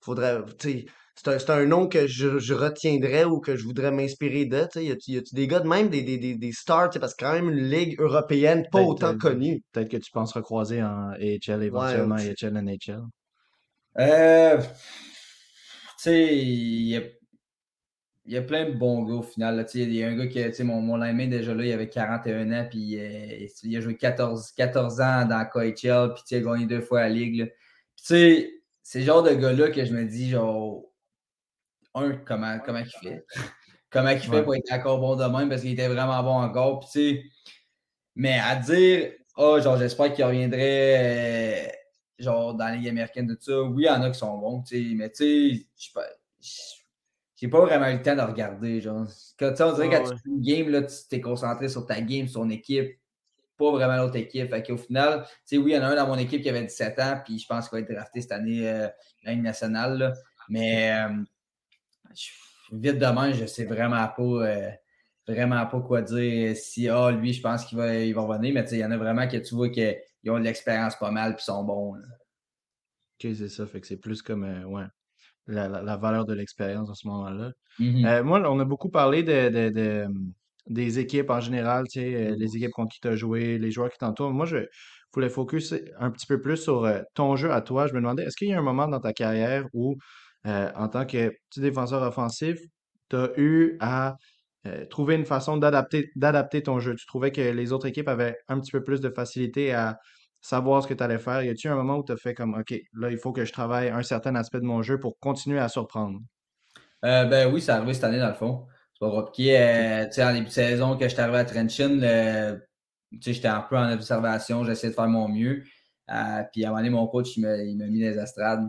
faudrait tu sais c'est un, c'est un nom que je, je retiendrais ou que je voudrais m'inspirer de y a-tu des gars de même des, des, des, des stars tu sais? Parce que quand même une ligue européenne pas autant euh, connue Peut-être que tu penses recroiser en AHL, éventuellement Ouais, AHL, NHL. Euh, tu sais, il y a, il y a plein de bons gars au final. là. Tu sais, Il y a un gars qui, tu sais, mon, mon lineman déjà là, il avait 41 ans, puis euh, il a joué 14, 14 ans dans KHL, puis il a gagné deux fois la ligue. là. Puis tu sais, c'est le genre de gars-là que je me dis, genre, un, comment, comment il fait? comment il fait Ouais. pour être encore bon de même, parce qu'il était vraiment bon encore. Puis tu sais, mais à dire, oh, genre, j'espère qu'il reviendrait, euh, genre, dans la Ligue américaine, tout ça. Oui, il y en a qui sont bons, tu sais, mais tu sais, je sais pas- j'ai pas vraiment eu le temps de regarder, genre. Quand, tu sais, on dirait Ouais, quand tu fais une game, là, tu t'es concentré sur ta game, sur ton équipe. pas vraiment l'autre équipe. Fait qu'au final, oui, il y en a un dans mon équipe qui avait 17 ans, puis je pense qu'il va être drafté cette année euh, la Ligue nationale. Mais euh, vite demain, je sais vraiment pas. Euh, vraiment pas quoi dire si ah, lui, je pense qu'il va, il va revenir, mais il y en a vraiment que tu vois qu'ils ont de l'expérience pas mal et sont bons. Ok, c'est ça. Fait que c'est plus comme ouais, la, la, valeur de l'expérience en ce moment-là. Mm-hmm. moi, on a beaucoup parlé de, de, de des équipes en général, tu sais, euh, les équipes contre qui tu as joué, les joueurs qui t'entourent. Moi, je voulais focus un petit peu plus sur euh, ton jeu à toi. Je me demandais, est-ce qu'il y a un moment dans ta carrière où, euh, en tant que petit défenseur offensif, tu as eu à trouver une façon d'adapter, ton jeu? Tu trouvais que les autres équipes avaient un petit peu plus de facilité à savoir ce que tu allais faire? Y a-t-il un moment où tu as fait comme, OK, là, il faut que je travaille un certain aspect de mon jeu pour continuer à surprendre? ben oui, ça arrivé cette année, dans le fond. Euh, tu sais, en début de saison, que j'étais arrivé à Trenchon, j'étais un peu en observation, j'essayais de faire mon mieux. Euh, puis à un moment donné, mon coach, il m'a mis les estrades.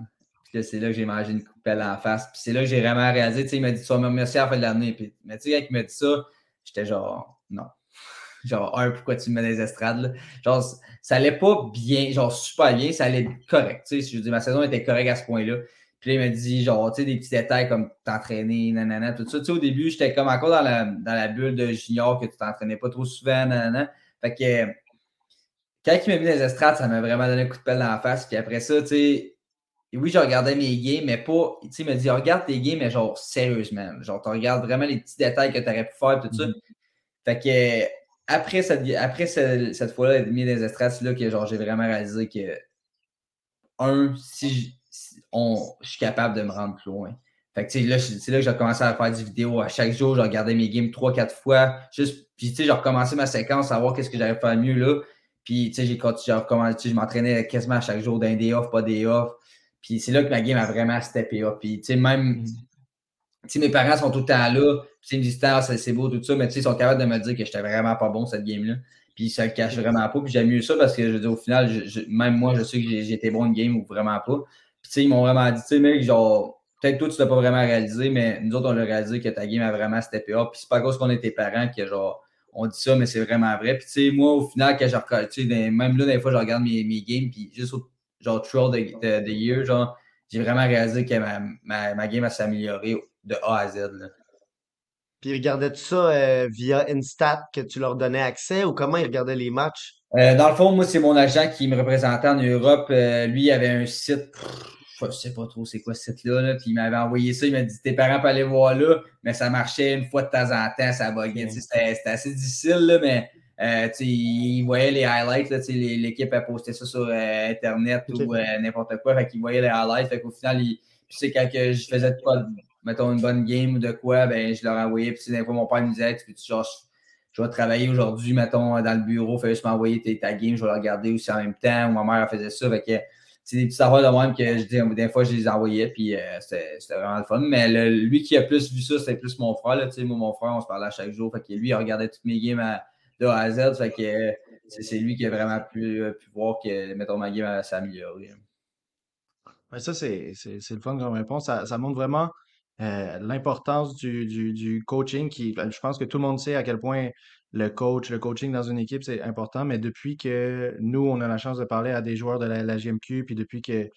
Puis c'est là que j'ai mangé une coupelle en face. Puis c'est là que j'ai vraiment réalisé, tu sais, il m'a dit, tu vas me remercier à la fin de l'année. Puis, mais tu sais, quand il m'a dit ça, j'étais genre, non. Genre, un, pourquoi tu me mets des estrades? Genre, ça allait pas bien, genre super bien, ça allait correct. Tu sais, je veux dire, ma saison était correcte à ce point-là. Puis là, il m'a dit, genre, tu sais, des petits détails comme t'entraîner, nanana, tout ça. Tu sais, au début, j'étais comme encore dans la, dans la bulle de junior que tu t'entraînais pas trop souvent, nanana. Fait que, quand il m'a mis les estrades, ça m'a vraiment donné un coup de pelle dans la face. Puis après ça, tu sais, oui, je regardais mes games, mais pas, tu sais, il m'a dit, regarde tes games, mais genre, sérieusement. Genre, tu regardes vraiment les petits détails que tu aurais pu faire, tout ça. Mm-hmm. Fait que, après cette, après cette, fois-là, il mis les estrades, là que, genre, j'ai vraiment réalisé que, un, si je suis capable de me rendre plus loin. Fait que, là, c'est là que j'ai commencé à faire des vidéos à chaque jour. Je regardais mes games trois, quatre fois. Juste, puis, tu sais, j'ai recommencé ma séquence, à voir qu'est-ce que j'avais fait mieux là. Puis, tu sais, j'ai recommencé, je m'entraînais quasiment à chaque jour d'un day off, pas des off. Puis, c'est là que ma game a vraiment steppé up. Puis, tu sais, même, tu sais, mes parents sont tout le temps là. Puis, ils me disent, ah, c'est beau, tout ça. Mais, tu sais, ils sont capables de me dire que j'étais vraiment pas bon cette game-là. Puis, ça le cache vraiment pas. Puis, j'aime mieux ça parce que, je veux dire, au final, même moi, je sais que été bon une game ou vraiment pas. Puis, tu sais, ils m'ont vraiment dit, tu sais, mec, genre, peut-être toi, tu l'as pas vraiment réalisé, mais nous autres, on l'a réalisé que ta game a vraiment steppé up. Puis, c'est pas à cause qu'on est tes parents que, genre, on dit ça, mais c'est vraiment vrai. Puis, tu sais, moi, au final, quand je tu sais, même là, des fois, je regarde mes, mes games, puis juste au, genre, throughout the, year, genre, j'ai vraiment réalisé que ma, ma, ma game a s'améliorer de A à Z, là. Puis regardais-tu ça euh, via Instat que tu leur donnais accès ou comment ils regardaient les matchs? Euh, dans le fond, moi, c'est mon agent qui me représentait en Europe. Euh, lui, il avait un site, je sais pas trop c'est quoi ce site-là, puis il m'avait envoyé ça. Il m'a dit Tes parents peuvent aller voir là, mais ça marchait une fois de temps en temps, ça buguait. C'était assez difficile, là, mais euh, il voyait les highlights. L'équipe a posté ça sur Internet ou n'importe quoi. Fait qu'il voyait les highlights. Fait qu'au final, il, sais, quand je faisais quoi, mettons une bonne game ou de quoi, ben, je leur envoyais. Puis des fois, mon père me disait Tu peux-tu je vais travailler aujourd'hui, mettons, dans le bureau, fais juste m'envoyer ta game, je vais la regarder aussi en même temps, ou ma mère faisait ça. Fait que c'est des petits affaires de même que je dis, des fois, je les envoyais, puis euh, c'était vraiment le fun. Mais lui qui a plus vu ça, c'est plus mon frère. Là, moi, mon frère, on se parlait à chaque jour. Fait que lui, il regardait toutes mes games de A à Z. Que c'est lui qui a vraiment pu, pu voir que, mettons, ma game. Ouais, ça, c'est le fun comme réponse. Ça, montre vraiment euh, l'importance du, du, coaching qui, ben, je pense que tout le monde sait à quel point le coach, le coaching dans une équipe, c'est important, mais depuis que nous, on a la chance de parler à des joueurs de la, GMQ, puis depuis que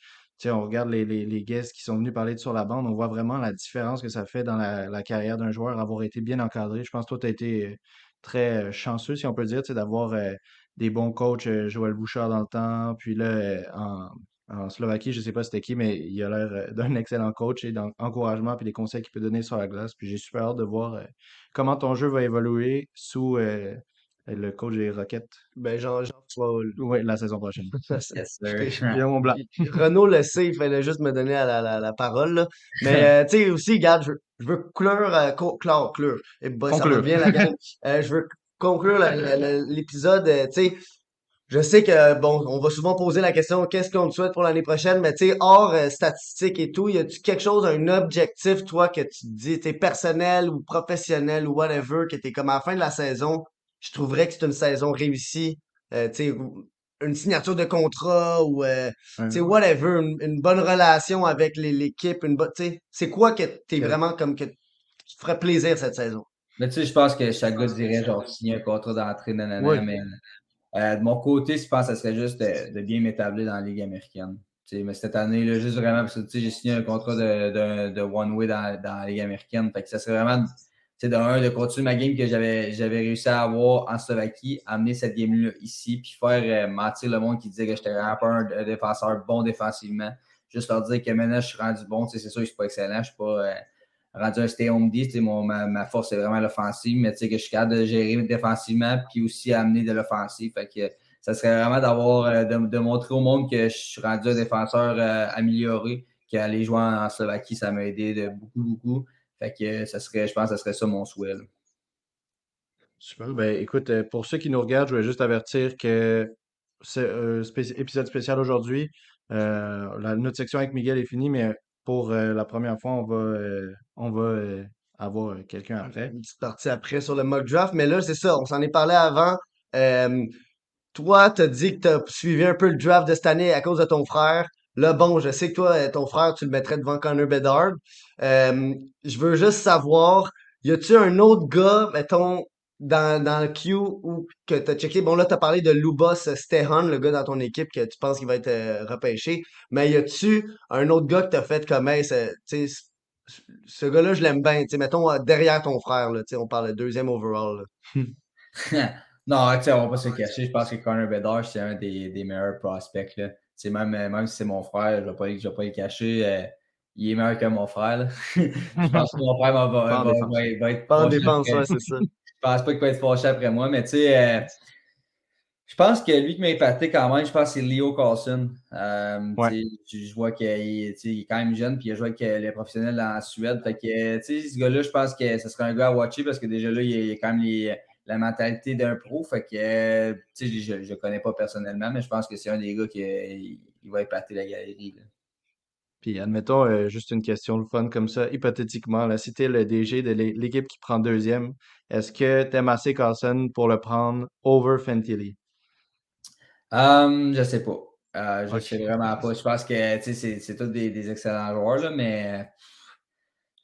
on regarde les, les, les, guests qui sont venus parler sur la bande, on voit vraiment la différence que ça fait dans la, la carrière d'un joueur, avoir été bien encadré. Je pense que toi, tu as été euh, très chanceux, si on peut dire, d'avoir euh, des bons coachs, Joël Bouchard dans le temps, puis là, en, Slovaquie, je ne sais pas c'était qui, mais il a l'air euh, d'un excellent coach et d'encouragement puis des conseils qu'il peut donner sur la glace. Puis j'ai super hâte de voir euh, comment ton jeu va évoluer sous euh, le coach des Rockets. Ben, genre Oui, la saison prochaine. yes, mon blanc. Renaud le sait, il fallait juste me donner la, la, la parole. Là. Mais, tu sais, aussi, regarde, je, je veux conclure, euh, conclure, et bah, ça bien la gamme. je veux conclure l'épisode, tu sais, je sais que, bon, on va souvent poser la question qu'est-ce qu'on te souhaite pour l'année prochaine, mais tu sais, hors euh, statistiques et tout, y a-tu quelque chose, un objectif, toi, que tu te dis, t'es personnel ou professionnel ou whatever, que t'es comme à la fin de la saison, je trouverais que c'est une saison réussie, euh, tu sais, une signature de contrat ou, euh, tu sais, whatever, une, bonne relation avec l'équipe, une bonne, tu sais, c'est quoi que t'es vraiment comme que tu ferais plaisir cette saison? Mais tu sais, je pense que chaque gars dirait genre signer un contrat d'entrée, nanana, mais Euh, de mon côté, je pense que ce serait juste de, bien m'établir dans la Ligue américaine. mais cette année, là, juste vraiment parce que j'ai signé un contrat de, de, one-way dans, dans, la Ligue américaine. Fait que ça serait vraiment de un, de continuer ma game que j'avais, réussi à avoir en Slovaquie, amener cette game-là ici, puis faire euh, mentir le monde qui disait que j'étais vraiment pas un, défenseur bon défensivement. Juste leur dire que maintenant je suis rendu bon. C'est sûr que je suis pas excellent, je suis pas euh, rendu un stay home D. Ma, ma force est vraiment l'offensive, mais que je suis capable de gérer défensivement, puis aussi amener de l'offensive. Fait que ça serait vraiment d'avoir euh, de, montrer au monde que je suis rendu un défenseur amélioré, qu'aller jouer en, Slovaquie, ça m'a aidé de beaucoup, beaucoup. Fait que ça serait, je pense que ça serait ça mon souhait. Super. Ben, écoute, euh, pour ceux qui nous regardent, je voulais juste avertir que c'est un euh, épisode spécial aujourd'hui. Euh, la, notre section avec Miguel est finie, mais pour la première fois, on va, on va avoir quelqu'un après. Une petite partie après sur le mock draft. Mais là, c'est ça, on s'en est parlé avant. toi, tu as dit que tu as suivi un peu le draft de cette année à cause de ton frère. Là, bon, je sais que toi, ton frère, tu le mettrais devant Connor Bedard. Euh, je veux juste savoir, y a-tu un autre gars, mettons, dans, dans le queue ou que tu as checké? Bon, là, tu as parlé de Lubos Stehan, le gars dans ton équipe que tu penses qu'il va être euh, repêché. Mais y a-tu un autre gars que tu as fait comme, hey, ce, gars-là, je l'aime bien. Mettons, euh, derrière ton frère, on parle de deuxième overall. non, on va pas se cacher. Je pense que Connor Bedard, c'est un des, des meilleurs prospects. Là même, même si c'est mon frère, je ne vais, pas, vais pas le cacher. Euh, il est meilleur que mon frère. je pense que mon frère va, va, va, être. Pas en défense, c'est ça. Je pense pas qu'il va être fâché après moi, mais tu sais, euh, je pense que lui qui m'a épaté quand même, je pense que c'est Leo Carlson. Euh, je vois qu'il est quand même jeune, puis il a joué avec les professionnels en Suède. Fait que, ce gars-là, je pense que ce serait un gars à watcher parce que déjà là, il y a quand même les la mentalité d'un pro. Fait que, euh, je ne connais pas personnellement, mais je pense que c'est un des gars qui il va épater la galerie. Puis, admettons, euh, juste une question de fun comme ça, hypothétiquement, là, si tu es le DG de l'équipe qui prend deuxième, est-ce que tu aimes assez Carlson pour le prendre over Fentilly? Um, je sais pas. Euh, je ne sais vraiment pas. Je pense que c'est tous des, des, excellents joueurs, là, mais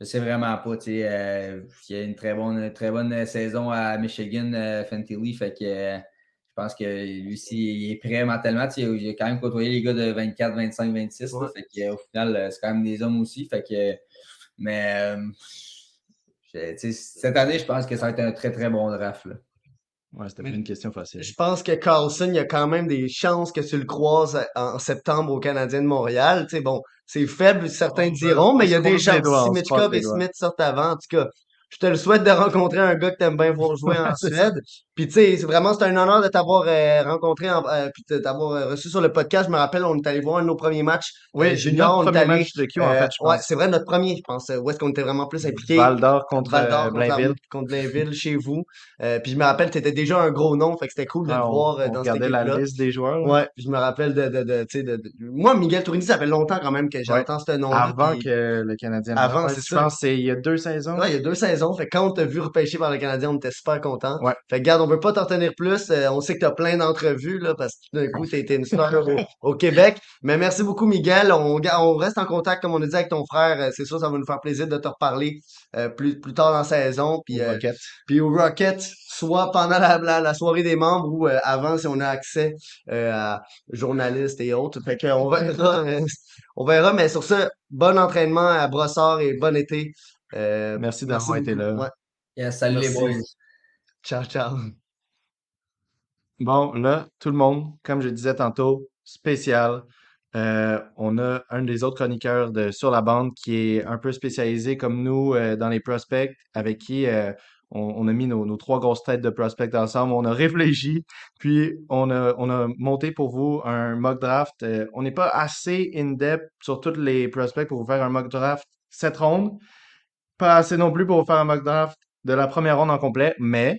je sais vraiment pas. Euh, il y a une très bonne, très bonne saison à Michigan, euh, Fentilly. Fait que euh, je pense que lui aussi, il est prêt mentalement. Il a quand même côtoyé les gars de 24, 25, 26. fait que, au final, c'est quand même des hommes aussi. Fait que, mais cette année, je pense que ça va être un très, très bon draft. Là. Ouais, c'était pas une question facile. Je pense que Carlson, il y a quand même des chances que tu le croises en septembre au Canadien de Montréal. Tu sais, bon, c'est faible, certains diront, mais il y a des chances. Si Mitchkov et Smith sortent avant, en tout cas, je te le souhaite de rencontrer un gars que t'aimes bien voir jouer en Suède. Puis tu sais, c'est vraiment c'est un honneur de t'avoir euh, rencontré en, euh, puis de t'avoir euh, reçu sur le podcast. Je me rappelle, on est allé voir un de nos premiers matchs. Oui, junior, on est allé, match de Q, en fait, Ouais, c'est vrai notre premier, je pense. Où est-ce qu'on était vraiment plus impliqués Val d'Or contre Val Blainville. Contre, Blainville chez vous. puis je me rappelle, t'étais déjà un gros nom, fait que c'était cool de te voir dans cette équipe-là. la liste des joueurs. Ouais, puis je me rappelle de, de, de, tu sais, de, moi Miguel Tourini, ça fait longtemps quand même que j'entends ce nom-là. Avant que le Canadien. Avant, c'est. Je pense il y a deux saisons. Ouais, il y a deux saisons. Fait quand on t'a vu repêché par le Canadien, on était super contents. Ouais. Fait que, garde, on veut pas t'en tenir plus. Euh, on sait que tu as plein d'entrevues, là, parce que d'un coup, tu été une star au, Québec. Mais merci beaucoup, Miguel. On, on reste en contact, comme on a dit, avec ton frère. Euh, c'est sûr, ça va nous faire plaisir de te reparler euh, plus, plus tard dans la saison. Puis, au Rocket. Puis au Rocket, soit pendant la, la, soirée des membres ou avant, si on a accès à journalistes et autres. Fait qu'on verra. on verra, mais sur ce, bon entraînement à Brossard et bon été. Merci d'avoir été là. salut les boys. Ciao, ciao. Bon, là, tout le monde, comme je disais tantôt, spécial. Euh, on a un des autres chroniqueurs de Sur la bande qui est un peu spécialisé comme nous euh, dans les prospects, avec qui euh, on, a mis nos, trois grosses têtes de prospects ensemble. On a réfléchi, puis on a, on a monté pour vous un mock draft. on n'est pas assez in-depth sur tous les prospects pour vous faire un mock draft cette ronde. Pas assez non plus pour faire un mock draft de la première ronde en complet, mais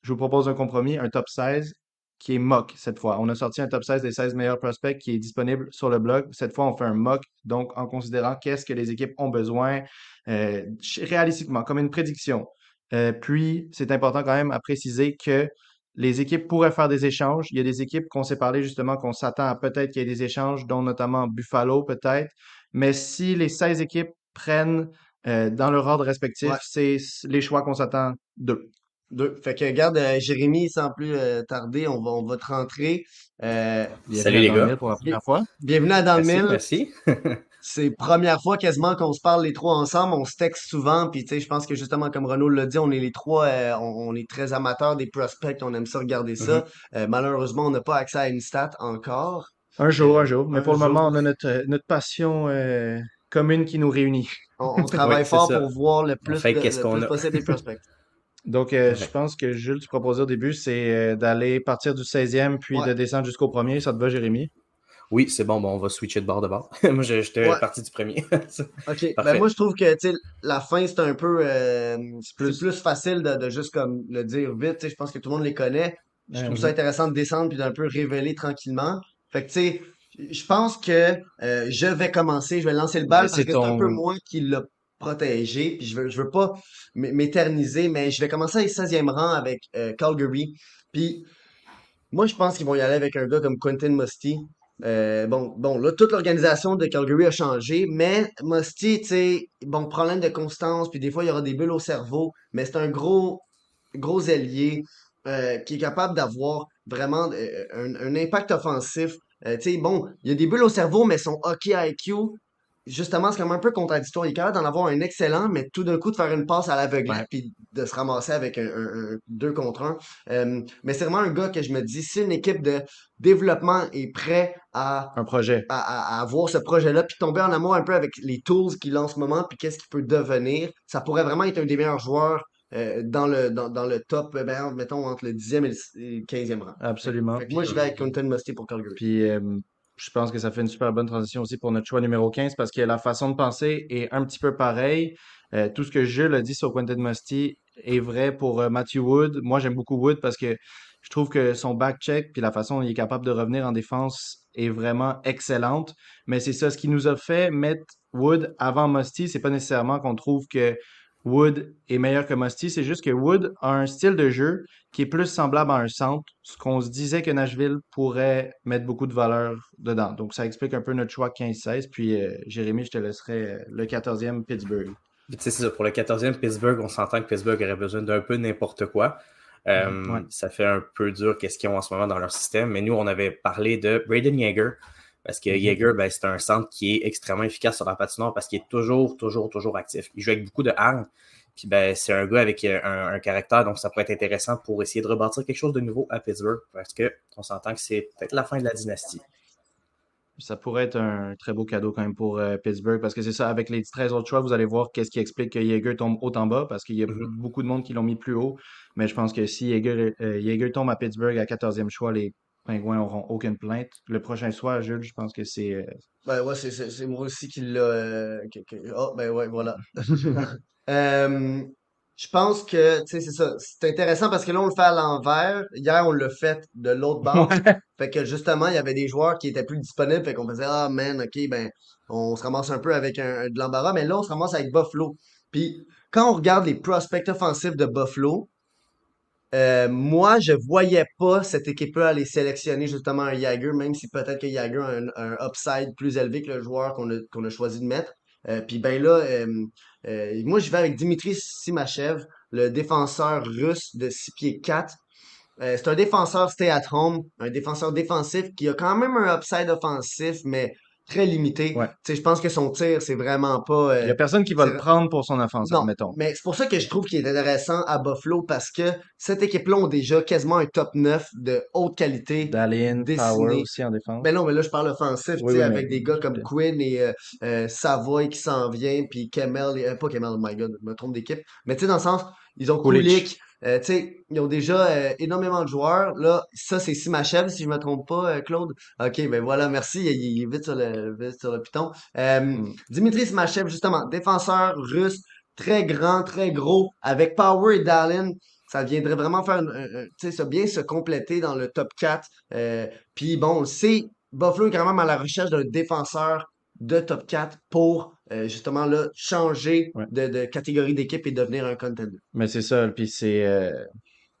je vous propose un compromis, un top 16 qui est mock cette fois. On a sorti un top 16 des 16 meilleurs prospects qui est disponible sur le blog. Cette fois, on fait un mock, donc en considérant qu'est-ce que les équipes ont besoin euh, réalistiquement, comme une prédiction. Euh, puis, c'est important quand même à préciser que les équipes pourraient faire des échanges. Il y a des équipes qu'on s'est parlé justement qu'on s'attend à peut-être qu'il y ait des échanges, dont notamment Buffalo peut-être. Mais si les 16 équipes prennent euh, dans leur ordre respectif, c'est les choix qu'on s'attend d'eux. Deux. Fait que, regarde, euh, Jérémy, sans plus euh, tarder, on va, on va te rentrer. Euh, Salut les gars. Mille pour la première fois. bienvenue à Dans le Merci, Mille. merci. C'est première fois quasiment qu'on se parle les trois ensemble. On se texte souvent. Puis, tu sais, je pense que justement, comme Renaud l'a dit, on est les trois, euh, on, on est très amateurs des prospects. On aime ça regarder ça. Euh, malheureusement, on n'a pas accès à une stat encore. Un jour, un jour. Mais Un pour le moment, on a notre, notre passion euh, commune qui nous réunit. On, on travaille Ouais, fort ça. pour voir le plus, fait de- le plus a. possible des prospects. Donc, euh, je pense que Jules, tu proposais au début, c'est euh, d'aller partir du 16e puis Ouais. de descendre jusqu'au premier. Ça te va, Jérémy? Oui, c'est bon, bon, on va switcher de bord de bord. Moi, je- j'étais Ouais. parti du premier. OK. Ben moi, je trouve que, la fin, c'est un peu... euh, c'est plus- plus facile de, de juste comme le dire vite. Je pense que tout le monde les connaît. Je trouve ça intéressant de descendre puis d'un peu révéler tranquillement. Fait que, tu sais, je pense que euh, je vais commencer, je vais lancer le bal parce c'est que c'est un peu moi qui l'a protégé. Puis je veux, je veux pas m'éterniser, mais je vais commencer avec 16e rang avec euh, Calgary. Puis moi, je pense qu'ils vont y aller avec un gars comme Quentin Musty. Euh, bon, bon, là, toute l'organisation de Calgary a changé, mais Musty, tu sais, bon, problème de constance, puis des fois, il y aura des bulles au cerveau, mais c'est un gros, gros ailier qui est capable d'avoir vraiment un, un impact offensif. Euh, tu sais, bon, il y a des bulles au cerveau, mais son hockey IQ, justement, c'est comme un peu contradictoire. Il est capable d'en avoir un excellent, mais tout d'un coup, de faire une passe à l'aveugle, Ouais. puis de se ramasser avec un, un- un deux contre un. Euh, mais c'est vraiment un gars que je me dis, si une équipe de développement est prêt à Un projet. à, à- à avoir ce projet-là, puis tomber en amour un peu avec les tools qu'il a en ce moment, puis qu'est-ce qu'il peut devenir. Ça pourrait vraiment être un des meilleurs joueurs euh, dans, le, dans, dans le top, euh, ben, mettons, entre le 10e et le 15e rang. Absolument. Fait moi, je vais avec Quentin Musty pour Calgary. Puis euh, je pense que ça fait une super bonne transition aussi pour notre choix numéro 15 parce que la façon de penser est un petit peu pareille. Euh, tout ce que Jules a dit sur Quentin Musty est vrai pour Matthew Wood. Moi, j'aime beaucoup Wood parce que je trouve que son back-check puis la façon dont il est capable de revenir en défense est vraiment excellente. Mais c'est ça, ce qui nous a fait mettre Wood avant Musty, c'est pas nécessairement qu'on trouve que Wood est meilleur que Musty, c'est juste que Wood a un style de jeu qui est plus semblable à un centre, ce qu'on se disait que Nashville pourrait mettre beaucoup de valeur dedans. Donc, ça explique un peu notre choix 15-16. Puis, euh, Jérémy, je te laisserai euh, le 14e Pittsburgh. C'est ça, pour le 14e Pittsburgh, on s'entend que Pittsburgh aurait besoin d'un peu n'importe quoi. Euh, ouais. Ça fait un peu dur qu'est-ce qu'ils ont en ce moment dans leur système. Mais nous, on avait parlé de Braden Yeager. Parce que. Yeager, ben, c'est un centre qui est extrêmement efficace sur la patinoire parce qu'il est toujours, toujours, toujours actif. Il joue avec beaucoup de hargne. Puis ben, c'est un gars avec euh, un, un caractère, donc ça pourrait être intéressant pour essayer de rebâtir quelque chose de nouveau à Pittsburgh. Parce que on s'entend que c'est peut-être la fin de la dynastie. Ça pourrait être un très beau cadeau quand même pour euh, Pittsburgh parce que c'est ça, avec les 13 autres choix, vous allez voir qu'est-ce qui explique que Yeager tombe haut en bas parce qu'il y a Mhm. beaucoup de monde qui l'ont mis plus haut. Mais je pense que si Yeager, euh, tombe à Pittsburgh à 14e choix, les Pingouins n'auront aucune plainte. Le prochain choix, Jules, je pense que c'est euh, Ben ouais, c'est, moi aussi qui l'a. euh, Oh, ben ouais, voilà. Euh, je pense que, tu sais, c'est ça. C'est intéressant parce que là, on le fait à l'envers. Hier, on l'a fait de l'autre bord. Fait que justement, il y avait des joueurs qui étaient plus disponibles. Fait qu'on faisait, ah man, ok, ben, on se ramasse un peu avec un, un- de l'embarras. Mais là, on se ramasse avec Buffalo. Puis, quand on regarde les prospects offensifs de Buffalo, euh, moi, je voyais pas cette équipe-là aller sélectionner justement un Jagger, même si peut-être que Jagger a un, upside plus élevé que le joueur qu'on a, a choisi de mettre. Euh, puis ben là, euh, euh, moi, je vais avec Dimitri Simachev, le défenseur russe de 6 pieds 4. Euh, c'est un défenseur stay at home, un défenseur défensif qui a quand même un upside offensif, mais très limité. Ouais. Tu sais, je pense que son tir, c'est vraiment pas. euh, Il n'y a personne qui va le prendre pour son offense, non, admettons. mais c'est pour ça que je trouve qu'il est intéressant à Buffalo parce que cette équipe-là ont déjà quasiment un top 9 de haute qualité. Dallin, dessiné. Power aussi en défense. Ben non, mais là, je parle offensif, Oui, tu sais, oui, mais- avec des gars comme Quinn et euh, euh, Savoy qui s'en vient, puis Kemel, et- euh, pas Kemel, oh my god, je me trompe d'équipe. Mais tu sais, dans le sens, ils ont. Kulik, euh, tu sais, ils ont déjà euh, énormément de joueurs. Là, ça, c'est Simachev, si je me trompe pas, euh, Claude. Ok, ben voilà, merci, il, est vite sur le, vite sur le piton. Euh. Dimitri Simachev, justement, défenseur russe, très grand, très gros, avec Power et Dallin. Ça viendrait vraiment faire, tu sais, bien se compléter dans le top 4. Euh, puis bon, c'est Buffalo est quand même à la recherche d'un défenseur de top 4 pour euh, justement là, changer Ouais. de, de catégorie d'équipe et devenir un contender. Mais c'est ça, puis c'est euh,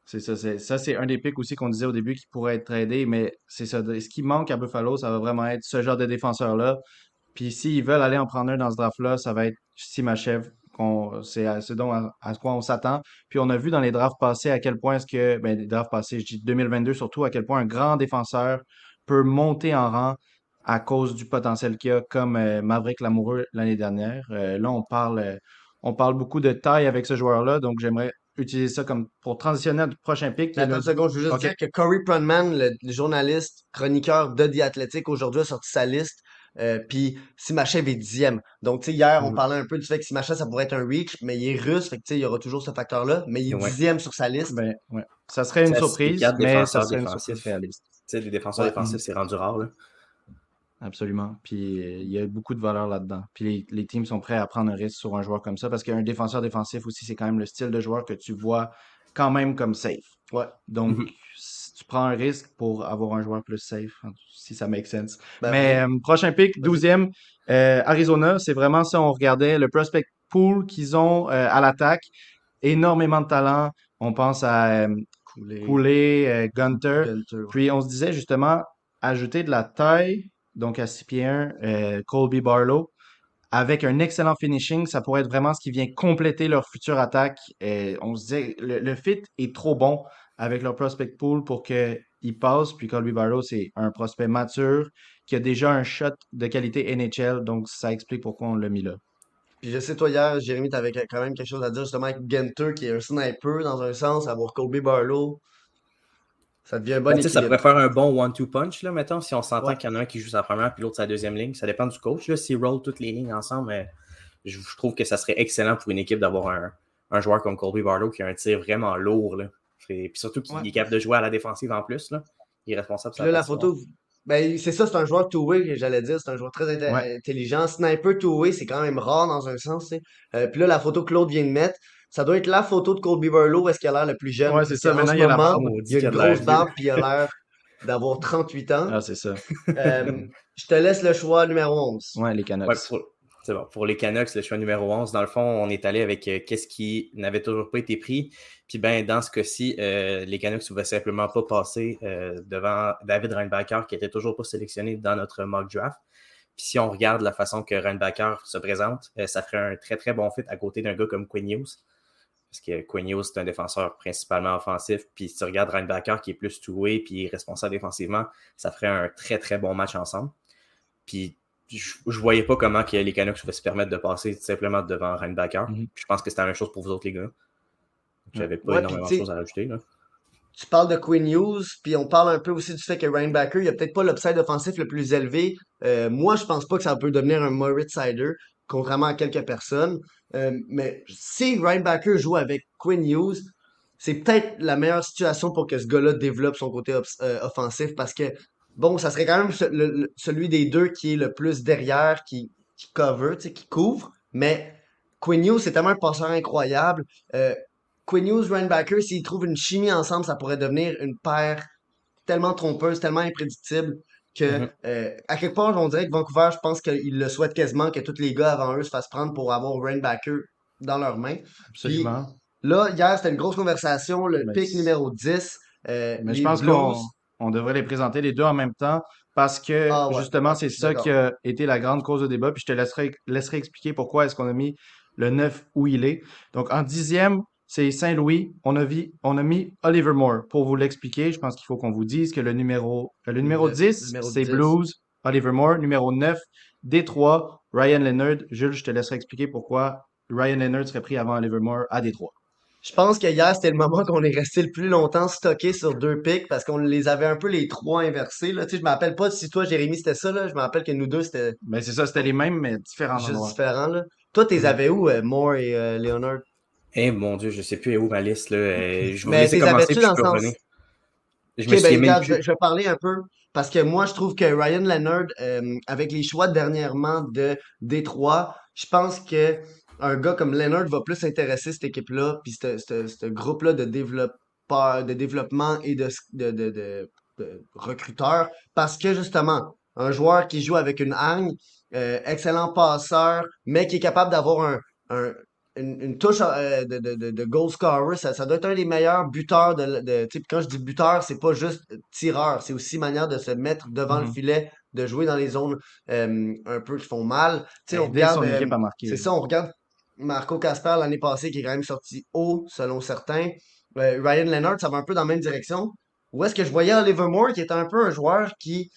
c'est ça, c'est ça c'est un des pics aussi qu'on disait au début qui pourrait être tradé, mais c'est ça. Ce qui manque à Buffalo, ça va vraiment être ce genre de défenseur-là. Puis s'ils veulent aller en prendre un dans ce draft-là, ça va être Simachev qu'on, c'est à ce dont à, à quoi on s'attend. Puis on a vu dans les drafts passés à quel point est-ce que, ben, les drafts passés, je dis 2022 surtout, à quel point un grand défenseur peut monter en rang à cause du potentiel qu'il a, comme euh, Maverick Lamoureux l'année dernière. Euh, là, on parle, euh, on parle beaucoup de taille avec ce joueur-là, donc j'aimerais utiliser ça comme pour transitionner au prochain est Attends une seconde, je veux juste dire que Corey Pronman, le, le journaliste, chroniqueur de The Athletic, aujourd'hui a sorti sa liste. Euh, puis Simachev est dixième. Donc, tu sais, hier, on Mhm. parlait un peu du fait que Simachev, ça pourrait être un reach, mais il est russe, fait que tu sais, il y aura toujours ce facteur-là. Mais il est Ouais. dixième sur sa liste. Ben, ouais. Ça serait une surprise, mais ça défenseurs serait une défensifs. surprise réaliste. Tu sais, les défenseurs Ouais. défensifs, c'est rendu rare. Là. Absolument. Puis euh, il y a beaucoup de valeur là-dedans. Puis les, les teams sont prêts à prendre un risque sur un joueur comme ça parce qu'un défenseur défensif aussi, c'est quand même le style de joueur que tu vois quand même comme safe. Ouais. Donc, Mhm. si tu prends un risque pour avoir un joueur plus safe, si ça make sense. Ben, Mais euh, prochain pick, 12e, euh, Arizona, c'est vraiment ça, on regardait le prospect pool qu'ils ont à l'attaque. Énormément de talent. On pense à euh, Gunter. Gunter, ouais. Puis on se disait justement, ajouter de la taille, donc à 6 pieds 1, euh, Colby Barlow, avec un excellent finishing, ça pourrait être vraiment ce qui vient compléter leur future attaque. Et on se disait, le, le fit est trop bon avec leur prospect pool pour qu'il passe. Puis Colby Barlow, c'est un prospect mature qui a déjà un shot de qualité NHL, donc ça explique pourquoi on l'a mis là. Puis je sais, toi, hier, Jérémy, t'avais quand même quelque chose à dire justement avec Gunter, qui est un sniper dans un sens, avoir Kobe Barlow. Ça devient un bon Ben, ça pourrait faire un bon one-two punch, là, mettons, si on s'entend Ouais. qu'il y en a un qui joue sa première puis l'autre sa deuxième ligne. Ça dépend du coach. Là, s'il roll toutes les lignes ensemble, mais je, je trouve que ça serait excellent pour une équipe d'avoir un, un joueur comme Colby Barlow qui a un tir vraiment lourd. Là. Et puis surtout qu'il Ouais. est capable de jouer à la défensive en plus. Là. Il est responsable. Là, la photo, ben, c'est ça, c'est un joueur two-way j'allais dire. C'est un joueur très Ouais. intelligent. Sniper two-way, c'est quand même rare dans un sens. Euh, puis là, la photo que Claude vient de mettre, ça doit être la photo de Colby Barlow où est-ce qu'il a l'air le plus jeune. Ouais, c'est ça. Maintenant, il y a la barbe. Il a une grosse barbe puis il a l'air d'avoir 38 ans. Ah, c'est ça. Euh, je te laisse le choix numéro 11. Ouais, les Canucks. Ouais, pour, c'est bon. Pour les Canucks, le choix numéro 11, dans le fond, on est allé avec euh, qu'est-ce qui n'avait toujours pas été pris. Puis ben, dans ce cas-ci, euh, les Canucks ne pouvaient simplement pas passer euh, devant David Reinbacher, qui était toujours pas sélectionné dans notre mock draft. Puis si on regarde la façon que Reinbacher se présente, euh, ça ferait un très très bon fit à côté d'un gars comme Quinn Hughes. Parce que Quinn Hughes, c'est un défenseur principalement offensif. Puis si tu regardes Reinbacher, qui est plus two-way, puis responsable défensivement, ça ferait un très très bon match ensemble. Puis je, je voyais pas comment que les Canucks pouvaient se permettre de passer tout simplement devant Reinbacher. Mhm. Je pense que c'était la même chose pour vous autres, les gars. J'avais pas Ouais, énormément de choses à rajouter. Là. Tu parles de Quinn Hughes, puis on parle un peu aussi du fait que Reinbacker, il a peut-être pas l'upside offensif le plus élevé. Euh, moi, je pense pas que ça peut devenir un Moritz Sider, contrairement à quelques personnes. Euh, mais si Reinbacker joue avec Quinn Hughes, c'est peut-être la meilleure situation pour que ce gars-là développe son côté euh, offensif parce que, bon, ça serait quand même celui des deux qui est le plus derrière, qui, cover, qui couvre. Mais Quinn Hughes, c'est tellement un passeur incroyable. Euh, Quinn Hughes, Reinbacker, s'ils trouvent une chimie ensemble, ça pourrait devenir une paire tellement trompeuse, tellement imprédictible que, Mhm. euh, à quelque part, on dirait que Vancouver, je pense qu'ils le souhaitent quasiment que tous les gars avant eux se fassent prendre pour avoir Rainbacker dans leurs mains. Absolument. Là, hier, c'était une grosse conversation, le Mais pick c'est- numéro 10. euh, Mais je pense Blues. qu'on on devrait les présenter les deux en même temps parce que Ah ouais, justement, c'est ça d'accord. qui a été la grande cause de débat. Puis je te laisserai, laisserai expliquer pourquoi est-ce qu'on a mis le 9 où il est. Donc en dixième, c'est Saint-Louis. On a, vi- on a mis Oliver Moore. Pour vous l'expliquer, je pense qu'il faut qu'on vous dise que le numéro, euh, le numéro Le- 10, numéro c'est 10. Blues, Oliver Moore. Numéro 9, Détroit, Ryan Leonard. Jules, je te laisserai expliquer pourquoi Ryan Leonard serait pris avant Oliver Moore à Détroit. Je pense que hier, c'était le moment qu'on est resté le plus longtemps stocké sur deux picks parce qu'on les avait un peu les trois inversés. Là. Tu sais, je me rappelle pas si toi, Jérémy, c'était ça. Là. Je me rappelle que nous deux, c'était Mais c'est ça, c'était les mêmes, mais différents juste endroits. différent. Là. Toi, t'es Mhm. avais où, euh, Moore et euh, Leonard? Eh mon Dieu, je sais plus où ma liste. Là. Euh, Je vous t'es commencer puis je peux revenir. Je ben, regarde, je, je vais parler un peu parce que moi, je trouve que Ryan Leonard, euh, avec les choix dernièrement de Détroit, je pense que un gars comme Leonard va plus intéresser cette équipe-là, puis ce groupe-là de développeurs, de développement et de, de, de, de- de recruteurs, parce que justement, un joueur qui joue avec une hargne, euh, excellent passeur, mais qui est capable d'avoir un, un- une, une touche euh, de, de, de, goal scorer, ça, ça doit être un des meilleurs buteurs de, de quand je dis buteur, c'est pas juste tireur, c'est aussi manière de se mettre devant le Mhm. filet, de jouer dans les zones euh, un peu qui font mal. Sais, on regarde, euh, c'est ça, on regarde Marco Casper l'année passée, qui est quand même sorti haut, selon certains. Ryan Leonard, ça va un peu dans la même direction. Où est-ce que je voyais Oliver Moore, qui est un peu un joueur qui,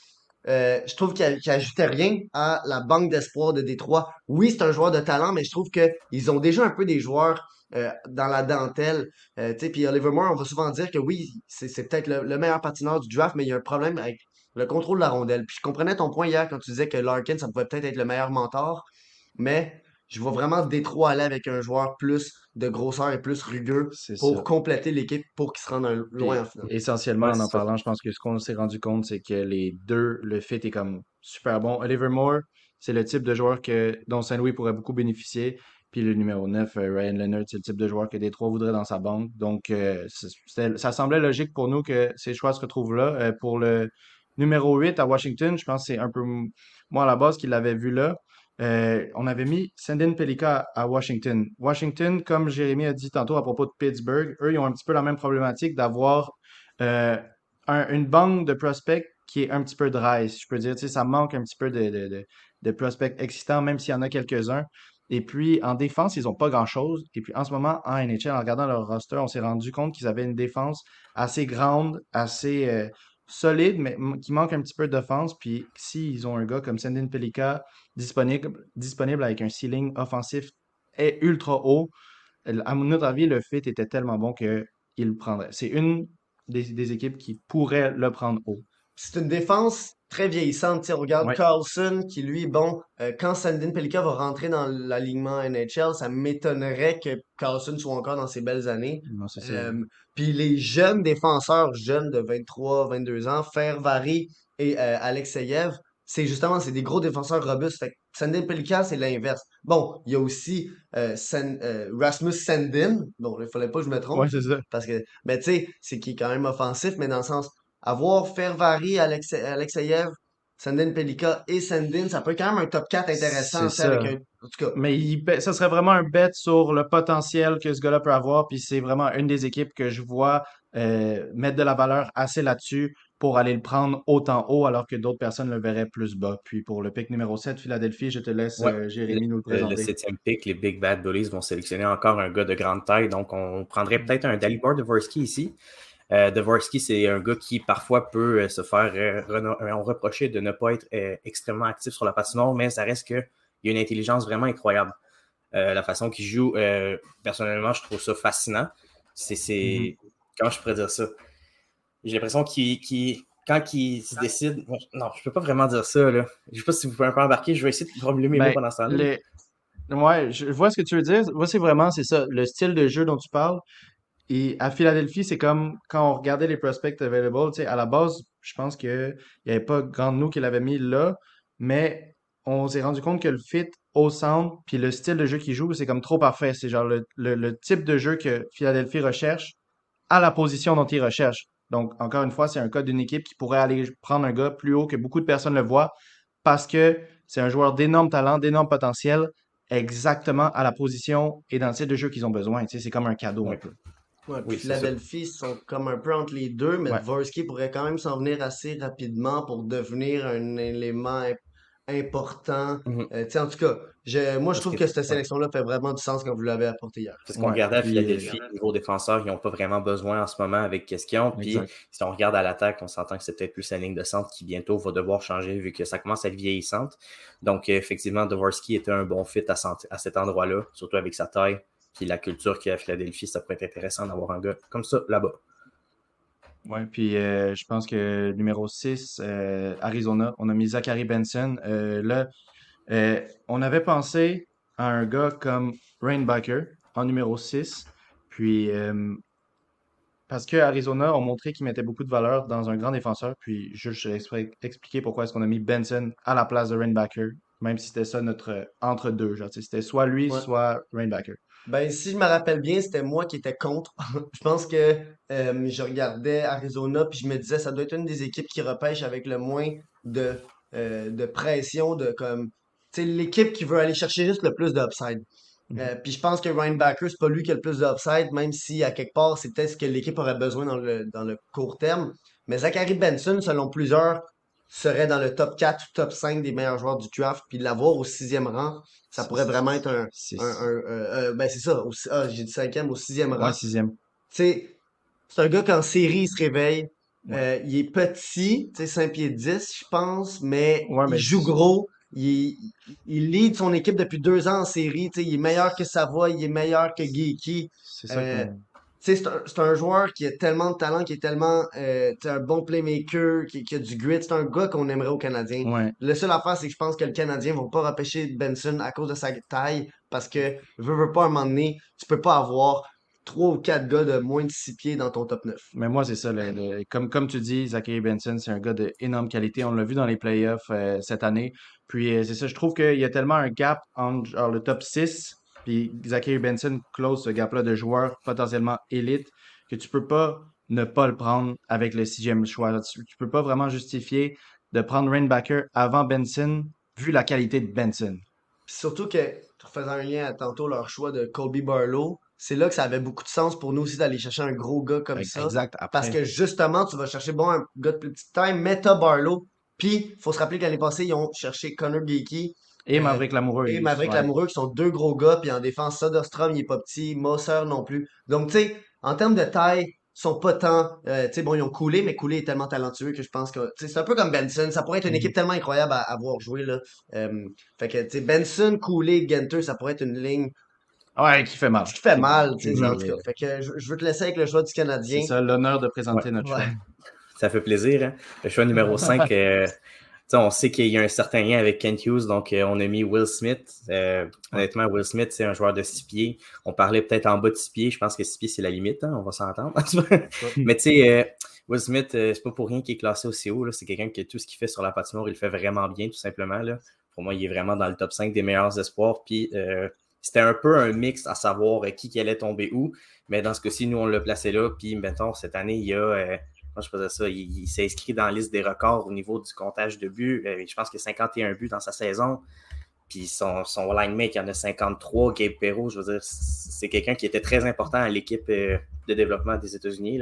euh, je trouve qu'il ajoutait rien à la banque d'espoir de Détroit. Oui, c'est un joueur de talent, mais je trouve qu'ils ont déjà un peu des joueurs euh, dans la dentelle. Euh, puis Oliver Moore, on va souvent dire que oui, c'est peut-être le, le, meilleur patineur du draft, mais il y a un problème avec le contrôle de la rondelle. Puis je comprenais ton point hier quand tu disais que Larkin, ça pouvait peut-être être le meilleur mentor, mais je vois vraiment Détroit aller avec un joueur plus de grosseur et plus rugueux pour compléter l'équipe pour qu'ils se rendent loin en finale. Essentiellement, en en parlant, je pense que ce qu'on s'est rendu compte, c'est que les deux, le fit est comme super bon. Oliver Moore, c'est le type de joueur que, dont Saint-Louis pourrait beaucoup bénéficier. Puis le numéro 9, euh, Ryan Leonard, c'est le type de joueur que Détroit voudrait dans sa banque. Donc, euh, ça semblait logique pour nous que ces choix se retrouvent là. Euh, pour le numéro 8 à Washington, je pense que c'est un peu moi à la base qui l'avait vu là. Euh, on avait mis Sandin Pelika à Washington. Washington, comme Jérémy a dit tantôt à propos de Pittsburgh, eux, ils ont un petit peu la même problématique d'avoir euh, une banque de prospects qui est un petit peu dry, si je peux dire. Tu sais, ça manque un petit peu de, prospects excitants, même s'il y en a quelques-uns. Et puis, en défense, ils n'ont pas grand-chose. Et puis, en ce moment, en NHL, en regardant leur roster, on s'est rendu compte qu'ils avaient une défense assez grande, assez euh, solide, mais qui manque un petit peu d'offense. Puis s'ils ont un gars comme Sandin Pelika disponible, avec un ceiling offensif est ultra haut, à notre avis, le fit était tellement bon qu'il le prendrait. C'est une des, équipes qui pourrait le prendre haut. C'est une défense très vieillissante. on regarde Carlson, qui lui, bon, euh, quand Sandin Pelika va rentrer dans l'alignement NHL, ça m'étonnerait que Carlson soit encore dans ses belles années. Euh, puis les jeunes défenseurs, jeunes de 23, 22 ans, Fervary et euh, Alexeyev, c'est justement, c'est des gros défenseurs robustes. Fait Sandin Pelika, c'est l'inverse. Bon, il y a aussi Rasmus Sandin. Bon, il fallait pas que je me trompe. Ouais, c'est ça. Parce que, ben, tu sais, c'est qui est quand même offensif, mais dans le sens, avoir Ferrari, Alexe, Alexeyev, Sandin Pelika et Sandin, ça peut être quand même un top 4 intéressant. Avec en tout cas. Mais il, ça serait vraiment un bet sur le potentiel que ce gars-là peut avoir. Puis c'est vraiment une des équipes que je vois euh, mettre de la valeur assez là-dessus pour aller le prendre autant haut alors que d'autres personnes le verraient plus bas. Puis pour le pick numéro 7, Philadelphie, je te laisse euh, Jérémy nous le présenter. Le septième pick, les Big Bad Bullies vont sélectionner encore un gars de grande taille. Donc on prendrait peut-être un Dalibor Dvorsky ici. Euh, Dvorsky, c'est un gars qui parfois peut euh, se faire euh, reprocher de ne pas être extrêmement actif sur la patinoire, mais ça reste qu'il a une intelligence vraiment incroyable. la façon qu'il joue, personnellement, je trouve ça fascinant. C'est. Mm-hmm. Comment je pourrais dire ça? J'ai l'impression qu'il. quand il se décide. Non, je peux pas vraiment dire ça. Là. Je sais pas si vous pouvez un peu embarquer. Je vais essayer de formuler mes mots ben, pendant ce temps-là. Ouais, je vois ce que tu veux dire. Moi, c'est vraiment, c'est ça, le style de jeu dont tu parles. Et à Philadelphie, c'est comme quand on regardait les prospects available, à la base, je pense qu'il n'y avait pas grand de nous qui l'avait mis là, mais on s'est rendu compte que le fit au centre, puis le style de jeu qu'il joue, c'est comme trop parfait. C'est genre le, type de jeu que Philadelphie recherche à la position dont il recherche. Donc, encore une fois, c'est un cas d'une équipe qui pourrait aller prendre un gars plus haut que beaucoup de personnes le voient parce que c'est un joueur d'énorme talent, d'énorme potentiel, exactement à la position et dans le style de jeu qu'ils ont besoin. c'est comme un cadeau un peu. Ouais, oui, Philadelphie sont comme un peu entre les deux, mais Dvorsky pourrait quand même s'en venir assez rapidement pour devenir un élément important. Mhm. Euh, en tout cas, moi, je trouve que, cette sélection-là fait vraiment du sens quand vous l'avez apporté hier. Parce qu'on regardait à Philadelphie, les nouveaux défenseurs, ils n'ont pas vraiment besoin en ce moment avec question. Puis si on regarde à l'attaque, on s'entend que c'est peut-être plus la ligne de centre qui bientôt va devoir changer vu que ça commence à être vieillissante. Donc, effectivement, Dvorsky était un bon fit à, à cet endroit-là, surtout avec sa taille. Puis la culture qu'il y a à Philadelphie, ça pourrait être intéressant d'avoir un gars comme ça là-bas. Oui, puis euh, je pense que numéro 6, euh, Arizona, on a mis Zachary Benson. Euh, là, on avait pensé à un gars comme Rainbacker en numéro 6. Puis, parce que Arizona ont montré qu'ils mettaient beaucoup de valeur dans un grand défenseur. Puis, je, vais expliquer pourquoi est-ce qu'on a mis Benson à la place de Rainbacker, même si c'était ça notre entre-deux. C'était soit lui, soit Rainbacker. Ben, si je me rappelle bien, c'était moi qui étais contre. je pense que euh, je regardais Arizona puis je me disais ça doit être une des équipes qui repêche avec le moins de, euh, de pression, de comme. Sais, l'équipe qui veut aller chercher juste le plus d'upside. Mhm. Euh, puis je pense que Ryan Backer, c'est pas lui qui a le plus d'upside, même si à quelque part, c'est peut-être ce que l'équipe aurait besoin dans le, dans le court terme. Mais Zachary Benson, selon plusieurs, serait dans le top 4 ou top 5 des meilleurs joueurs du draft, puis l'avoir au sixième rang, ça pourrait vraiment être un. C'est un, un- un- euh, ben, c'est ça. au ah, j'ai dit cinquième, au sixième rang. ouais, sixième. Tu sais, c'est un gars qu'en série, il se réveille. Euh, il est petit, tu sais, 5 pieds 10, je pense, mais Ouais, mais il joue gros. Il, il lead son équipe depuis deux ans en série. Tu sais, il est meilleur que Savoie, il est meilleur que Geeky. C'est ça Euh, c'est un, c'est un joueur qui a tellement de talent, qui est tellement euh, un bon playmaker, qui, qui a du grit. C'est un gars qu'on aimerait au Canadien. Ouais. Le seul affaire, c'est que je pense que le Canadien va pas repêcher Benson à cause de sa taille, parce que, veux, veux pas, à un moment donné, tu peux pas avoir trois ou quatre gars de moins de six pieds dans ton top 9. Mais moi, c'est ça. le- le- comme, comme tu dis, Zachary Benson, c'est un gars d'énorme qualité. On l'a vu dans les playoffs euh, cette année. Puis euh, c'est ça, je trouve qu'il y a tellement un gap entre genre, le top 6 puis Zachary Benson close ce gap-là de joueurs potentiellement élites que tu peux pas ne pas le prendre avec le sixième choix. Tu, tu peux pas vraiment justifier de prendre Rainbacker avant Benson vu la qualité de Benson. Surtout que, faisant un lien à tantôt leur choix de Colby Barlow, c'est là que ça avait beaucoup de sens pour nous aussi d'aller chercher un gros gars comme ça. Exact. Après, Parce que justement, tu vas chercher bon un gars de plus petite taille, mais t'as Barlow. Puis, faut se rappeler que l'année passée, ils ont cherché Connor Geeky et Maverick Lamoureux. et Maverick Ouais. Lamoureux, qui sont deux gros gars. Puis en défense, Soderstrom, il est pas petit. Moser non plus. Donc, tu sais, en termes de taille, ils sont pas tant. euh, tu sais, bon, ils ont coulé, mais coulé est tellement talentueux que je pense que. tu sais, C'est un peu comme Benson. Ça pourrait être une Mhm. équipe tellement incroyable à, à voir jouer. Là. Euh, fait que, tu sais, Benson, Cooley, Genter, ça pourrait être une ligne Ouais, qui fait mal. qui fait mal. tu sais, en tout cas. Fait que je, je veux te laisser avec le choix du Canadien. C'est ça, l'honneur de présenter Ouais. notre Ouais. choix. Ça fait plaisir. Hein? Le choix numéro 5, on sait qu'il y a un certain lien avec Kent Hughes, donc euh, on a mis Will Smith. Euh, honnêtement, Will Smith, c'est un joueur de 6 pieds. On parlait peut-être en bas de 6 pieds. Je pense que 6 pieds, c'est la limite. hein, on va s'entendre. Mais tu sais, euh, Will Smith, c'est pas pour rien qu'il est classé aussi haut. C'est quelqu'un qui tout ce qu'il fait sur la patinoire, il le fait vraiment bien, tout simplement. Là. Pour moi, il est vraiment dans le top 5 des meilleurs espoirs. Puis c'était un peu un mix à savoir qui, qui allait tomber où. Mais dans ce cas-ci, nous, on l'a placé là. Puis, mettons, cette année, il y a. moi, je faisais ça. Il, il s'est inscrit dans la liste des records au niveau du comptage de buts. Euh, je pense qu'il a 51 buts dans sa saison. Puis son, son line mate, il y en a 53. Gabe Perrault, je veux dire, c'est quelqu'un qui était très important à l'équipe euh, de développement des États-Unis.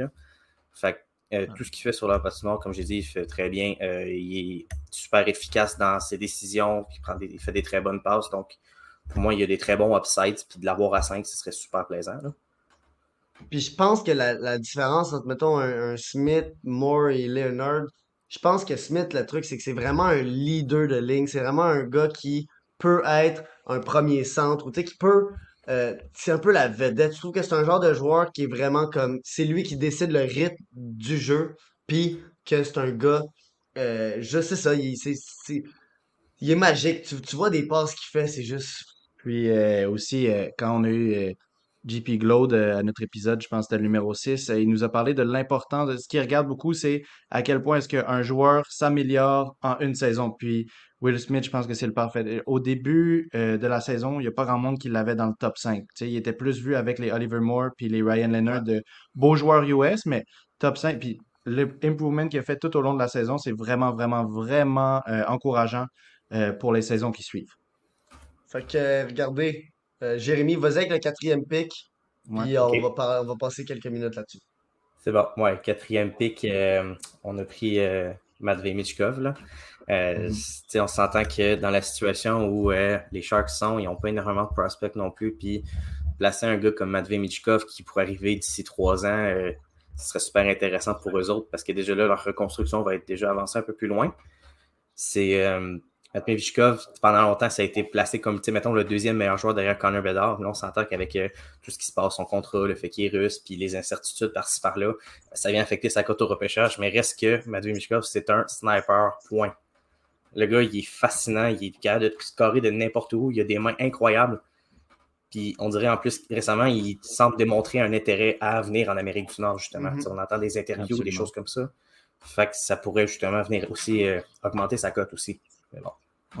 Fait que, euh, tout ce qu'il fait sur la patinoire, comme j'ai dit, il fait très bien. Euh, il est super efficace dans ses décisions. Il, prend des, il fait des très bonnes passes. Donc, pour moi, il y a des très bons upsides. Puis de l'avoir à 5, ce serait super plaisant. là. Puis je pense que la, la différence entre, mettons, un, un Smith, Moore et Leonard, je pense que Smith, le truc, c'est que c'est vraiment un leader de ligne. C'est vraiment un gars qui peut être un premier centre ou tu sais, qui peut. euh, c'est un peu la vedette. Je trouve que c'est un genre de joueur qui est vraiment comme. C'est lui qui décide le rythme du jeu. Puis que c'est un gars. euh, je sais ça. Il, il est magique. Tu, tu vois des passes qu'il fait, c'est juste. Puis euh, aussi, euh, quand on a eu JP Glaude euh, à notre épisode, je pense c'était le numéro 6, euh, il nous a parlé de l'importance de ce qu'il regarde beaucoup, c'est à quel point est-ce qu'un joueur s'améliore en une saison. Puis Will Smith, je pense que c'est le parfait. Au début euh, de la saison, il n'y a pas grand monde qui l'avait dans le top 5. Tu sais, il était plus vu avec les Oliver Moore puis les Ryan Leonard de beaux joueurs US, mais top 5. Puis l'improvement qu'il a fait tout au long de la saison, c'est vraiment, vraiment, vraiment euh, encourageant pour les saisons qui suivent. Fait que, regardez, euh, Jérémy, vas-y avec le quatrième pick. Ouais. Puis on, va par- on va passer quelques minutes là-dessus. C'est bon. Ouais, quatrième pick, euh, on a pris euh, Matvey Michkov. Là. Euh, Mhm. On s'entend que dans la situation où les Sharks sont, ils n'ont pas énormément de prospects non plus. Puis placer un gars comme Matvey Michkov qui pourrait arriver d'ici trois ans, ce serait super intéressant pour eux autres parce que déjà là, leur reconstruction va être déjà avancée un peu plus loin. C'est Matvey Michkov, pendant longtemps, ça a été placé comme, tu sais, mettons, le deuxième meilleur joueur derrière Connor Bedard. Là, on s'entend qu'avec euh, tout ce qui se passe, son contrat, le fait qu'il est russe, puis les incertitudes par-ci par-là, ça vient affecter sa cote au repêchage, mais reste que Matvey Michkov, c'est un sniper, point. Le gars, il est fascinant, il est capable de scorer de n'importe où, il a des mains incroyables. Puis on dirait en plus, récemment, il semble démontrer un intérêt à venir en Amérique du Nord, justement. Mhm. Sais, On entend des interviews, des choses comme ça. Fait que ça pourrait justement venir aussi euh, augmenter sa cote aussi. Mais bon.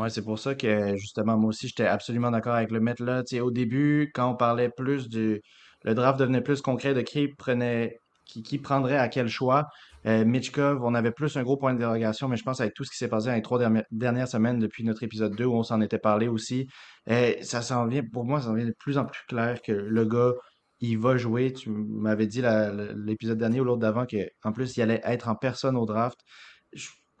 Ouais, c'est pour ça que justement, moi aussi, j'étais absolument d'accord avec le mettre là. Tu sais, au début, quand on parlait plus du. Le draft devenait plus concret de qui prenait. Qui, qui prendrait à quel choix. Euh, Mitchkov, on avait plus un gros point d'interrogation, mais je pense avec tout ce qui s'est passé dans les trois derni- dernières semaines depuis notre épisode 2 où on s'en était parlé aussi, euh, ça s'en vient, pour moi, ça s'en vient de plus en plus clair que le gars, il va jouer. Tu m'avais dit l'épisode dernier ou l'autre d'avant qu'en plus, il allait être en personne au draft.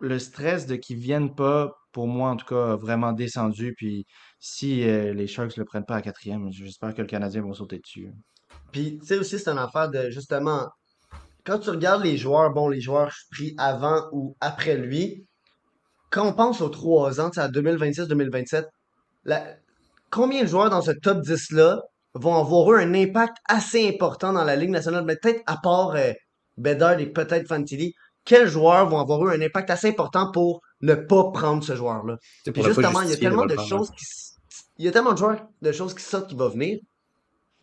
Le stress de qu'ils viennent pas, pour moi en tout cas, vraiment descendu. Puis si euh, les Sharks le prennent pas à quatrième, j'espère que le Canadien va sauter dessus. Puis, tu sais aussi, c'est une affaire de, justement, quand tu regardes les joueurs, bon, les joueurs pris avant ou après lui, quand on pense aux trois ans, à 2026-2027, la- combien de joueurs dans ce top 10-là vont avoir eu un impact assez important dans la Ligue nationale? Peut-être à part euh, Bedard et peut-être Fantilli, quels joueurs vont avoir eu un impact assez important pour ne pas prendre ce joueur-là? C'est Puis justement, il y a tellement le de choses qui, il y a tellement de joueurs, de choses qui sortent qui vont venir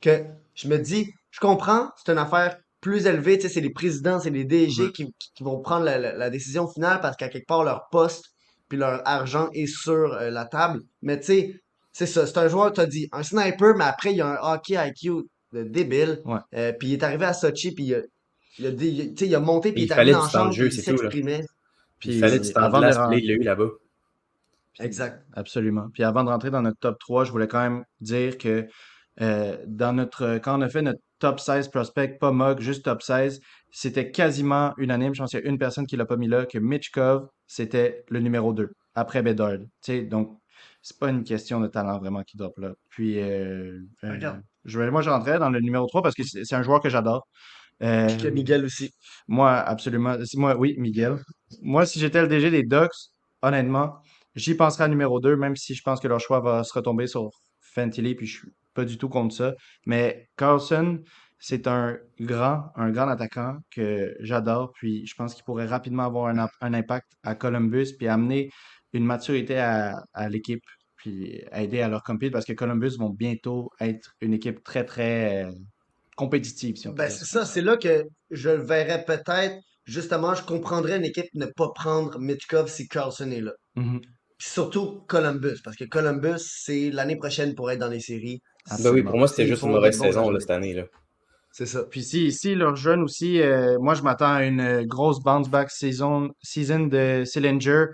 que je me dis, je comprends, c'est une affaire plus élevée, tu sais, c'est les présidents, c'est les DG qui, vont prendre la, la- la décision finale parce qu'à quelque part, leur poste puis leur argent est sur euh, la table. Mais tu sais, c'est ça, c'est un joueur, tu as dit, un sniper, mais après, il y a un hockey IQ de débile. Ouais. Euh, puis il est arrivé à Sochi, puis il a, il a, dé- il a- tu sais, il a monté, puis il est arrivé dans chambre, jeu, il s'exprimait. Puis il fallait ren- puis là, il l'a eu là-bas. Exact. Absolument. Puis avant de rentrer dans notre top 3, je voulais quand même dire que euh, dans notre quand on a fait notre top 16 prospect, pas mug, juste top 16, c'était quasiment unanime. Je pense qu'il y a une personne qui l'a pas mis là, que Mitchkov, c'était le numéro 2, après Bedard. Tu sais, donc, c'est pas une question de talent vraiment qui drop là. Puis, euh, euh, Regarde. je vais, moi, je rentrais dans le numéro 3 parce que c'est c'est un joueur que j'adore. Euh, Miguel aussi. moi, absolument. Moi, oui, Miguel. Moi, si j'étais le DG des Ducks, honnêtement, j'y penserais à numéro 2, même si je pense que leur choix va se retomber sur Fantilli, puis je suis pas du tout contre ça. Mais Carlson, c'est un grand, un grand attaquant que j'adore, puis je pense qu'il pourrait rapidement avoir un, impact à Columbus, puis amener une maturité à, à l'équipe, puis aider à leur compete, parce que Columbus vont bientôt être une équipe très, très euh, compétitive, si on peut Ben, c'est ça. c'est là que je le verrais peut-être. Justement, je comprendrais une équipe ne pas prendre Mitchkov si Carlson est là. Mhm. Puis surtout Columbus, parce que Columbus, c'est l'année prochaine pour être dans les séries. Ben oui, pour moi, c'était juste une mauvaise saison là, cette année. Là. C'est ça. Puis si, si leur jeune aussi, euh, moi je m'attends à une euh, grosse bounce back saison, season de Sillinger.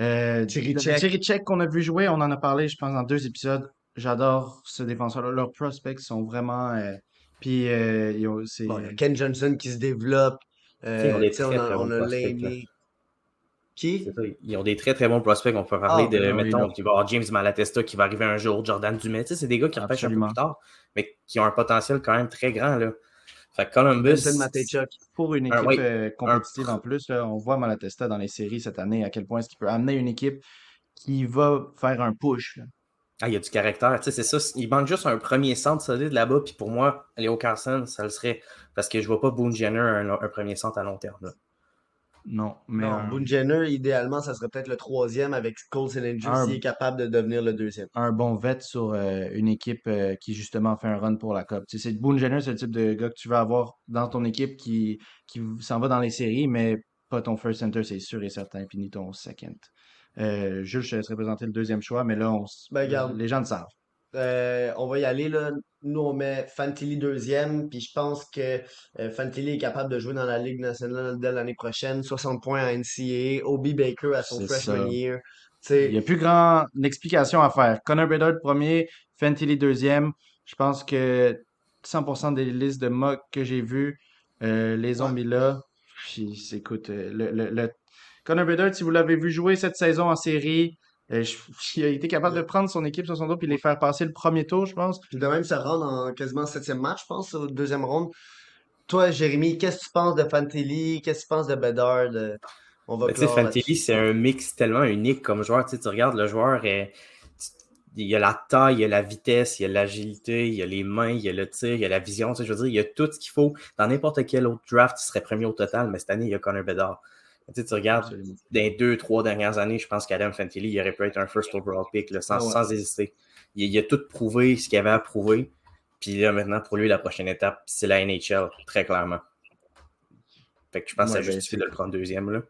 Euh, Chirichek. Chirichek qu'on a vu jouer, on en a parlé, je pense, dans deux épisodes. J'adore ce défenseur-là. Leurs prospects sont vraiment. euh, puis euh, ils ont- c'est. Bon, il y a Ken Johnson qui se développe. Euh, on a, on a Laney. Qui? C'est ça, Ils ont des très très bons prospects. On peut parler Ah, de, ben oui, mettons, il va avoir James Malatesta qui va arriver un jour, Jordan Dumais. Tu sais, c'est des gars qui repêchent un peu plus tard, mais qui ont un potentiel quand même très grand. Là. Fait que Columbus. Pour une Un- équipe oui, euh, compétitive en plus, là, on voit Malatesta dans les séries cette année à quel point est-ce qu'il peut amener une équipe qui va faire un push. là. Ah, il y a du caractère. Tu sais, c'est ça. Il manque juste un premier centre solide là-bas. Puis pour moi, Léo Carson, ça le serait. Parce que je vois pas Boone Jenner un, un premier centre à long terme. là. Non, mais Non, un, Boone Jenner, idéalement, ça serait peut-être le troisième avec Cole Sillinger Un- s'il est capable de devenir le deuxième. un bon vet sur euh, une équipe euh, qui justement fait un run pour la Coupe. Tu sais, c'est Boone Jenner, c'est le type de gars que tu veux avoir dans ton équipe qui, qui s'en va dans les séries, mais pas ton first center, c'est sûr et certain, puis ni ton second. Euh, Jules, je te laisserai présenter le deuxième choix, mais là, on, Ben, regarde. les gens le savent. Euh, on va y aller, là. Nous, on met Fantilli deuxième, puis je pense que euh, Fantilli est capable de jouer dans la Ligue nationale dès l'année prochaine. 60 points à NCAA, Obi Baker à son freshman ça. year. Il n'y a plus grand explication à faire. Connor Bedard premier, Fantilli deuxième. Je pense que 100% des listes de mock que j'ai vues euh, les ont mis là. Puis, écoute, euh, le, le, le- Connor Bedard, si vous l'avez vu jouer cette saison en série, euh, je- il a été capable de prendre son équipe sur son dos puis les faire passer le premier tour, je pense. puis de même se rendre en quasiment septième match, je pense, au deuxième round. Toi, Jérémy, qu'est-ce que tu penses de Fantilli? Qu'est-ce que tu penses de Bedard? On va Fantilli, là-dessus. c'est un mix tellement unique comme joueur. Tu regardes le joueur, euh, il y a la taille, il y a la vitesse, il y a l'agilité, il y a les mains, il y a le tir, il y a la vision. Tu sais, je veux dire, il y a tout ce qu'il faut. Dans n'importe quel autre draft, il serait premier au total, mais cette année, il y a Connor Bedard. Tu sais, tu regardes, Absolument. dans les deux, trois dernières années, je pense qu'Adam Fantilli, il aurait pu être un first overall pick, là, sans, Ah ouais. sans hésiter. Il, il a tout prouvé ce qu'il avait à prouver. Puis là, maintenant, pour lui, la prochaine étape, c'est la NHL, très clairement. Fait que je pense Ouais, que ça ben, justifie de le prendre deuxième. Là.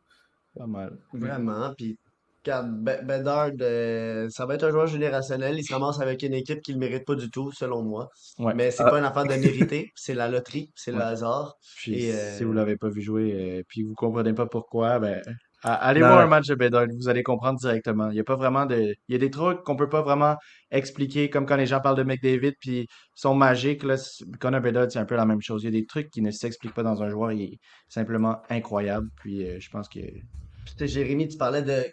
Pas mal. Vraiment. Puis, regarde, Be- Bedard, euh, ça va être un joueur générationnel. Il se ramasse avec une équipe qui ne le mérite pas du tout, selon moi. Ouais. Mais c'est Ah. pas une affaire de mériter. C'est la loterie, c'est le Ouais. hasard. Puis Et, euh, si vous l'avez pas vu jouer, euh, puis vous comprenez pas pourquoi, ben a- allez Non, voir un match de Bedard, vous allez comprendre directement. Il y a pas vraiment de, il y a des trucs qu'on peut pas vraiment expliquer, comme quand les gens parlent de McDavid puis sont magiques là. Connor Bedard, c'est un peu la même chose. Il y a des trucs qui ne s'expliquent pas dans un joueur, il est simplement incroyable. Puis euh, je pense que Puis, tu sais, Jérémy, tu parlais de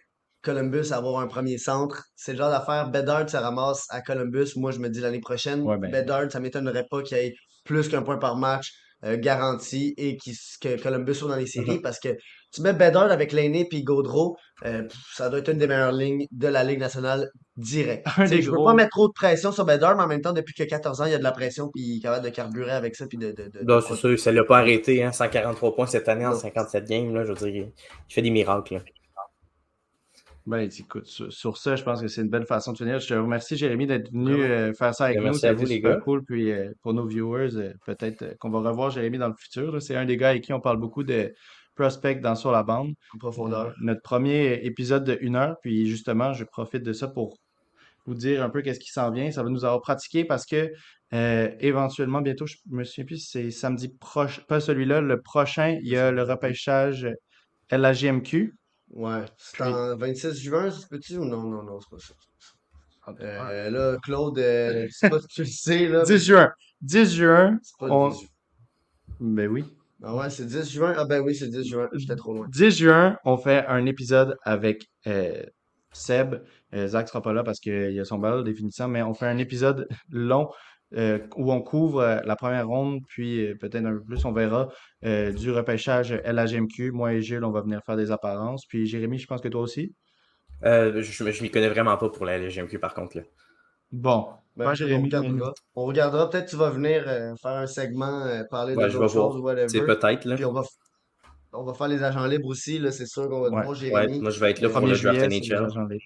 Columbus avoir un premier centre. C'est le genre d'affaire. Bedard se ramasse à Columbus. Moi, je me dis l'année prochaine, Ouais, ben- Bedard, ça m'étonnerait pas qu'il y ait plus qu'un point par match euh, garanti et que Columbus soit dans les séries Mm-hmm. parce que tu mets Bedard avec Lainé puis Gaudreau, euh, ça doit être une des meilleures lignes de la Ligue nationale direct. Je veux pas mettre trop de pression sur Bedard, mais en même temps, depuis que 14 ans, il y a de la pression puis il est capable de carburer avec ça puis de, de, de- Non, c'est sûr, ça l'a pas arrêté, hein, 143 points cette année en Non. 57 games, là, je veux dire, il fait des miracles. là. Ben, écoute, sur, sur ça, je pense que c'est une belle façon de finir. Je te remercie, Jérémy, d'être venu euh, faire ça avec nous. merci à vous, les super gars. cool. Puis euh, pour nos viewers, euh, peut-être qu'on va revoir Jérémy dans le futur. C'est un des gars avec qui on parle beaucoup de prospect dans Sur la bande. en profondeur. Notre premier épisode de une heure. Puis justement, je profite de ça pour vous dire un peu qu'est-ce qui s'en vient. Ça va nous avoir pratiqué parce que euh, éventuellement, bientôt, je me souviens plus si c'est samedi prochain, pas celui-là, le prochain, il y a le repêchage LAGMQ. Ouais. C'est en 26 juin, se peut-tu? Ou non? Non, non, c'est pas ça. Ouais. Euh, là, Claude, euh, je sais pas si tu le sais, là. 10 juin. 10 juin. C'est pas le on- 10 juin. Ben oui. Ah ouais, c'est 10 juin? Ah ben oui, c'est 10 juin. J'étais trop loin. 10 juin, on fait un épisode avec euh, Seb. Euh, Zach sera pas là parce qu'il a son bal définissant, mais on fait un épisode long euh, où on couvre euh, la première ronde, puis euh, peut-être un peu plus, on verra, euh, du repêchage LHMQ. Moi et Gilles, on va venir faire des apparences. Puis Jérémy, je pense que toi aussi? Euh, je, je m'y connais vraiment pas pour la LGMQ par contre. Là. Bon. Ben, on Jérémy. regardera. On regardera. Peut-être que tu vas venir euh, faire un segment, euh, parler Ouais, de d'autres choses ou whatever. C'est peut-être. Là. Puis on va, f- on va faire les agents libres aussi, là, c'est sûr qu'on va Ouais. voir Ouais, Jérémy. moi je vais être là Le pour 1er le draft NHL.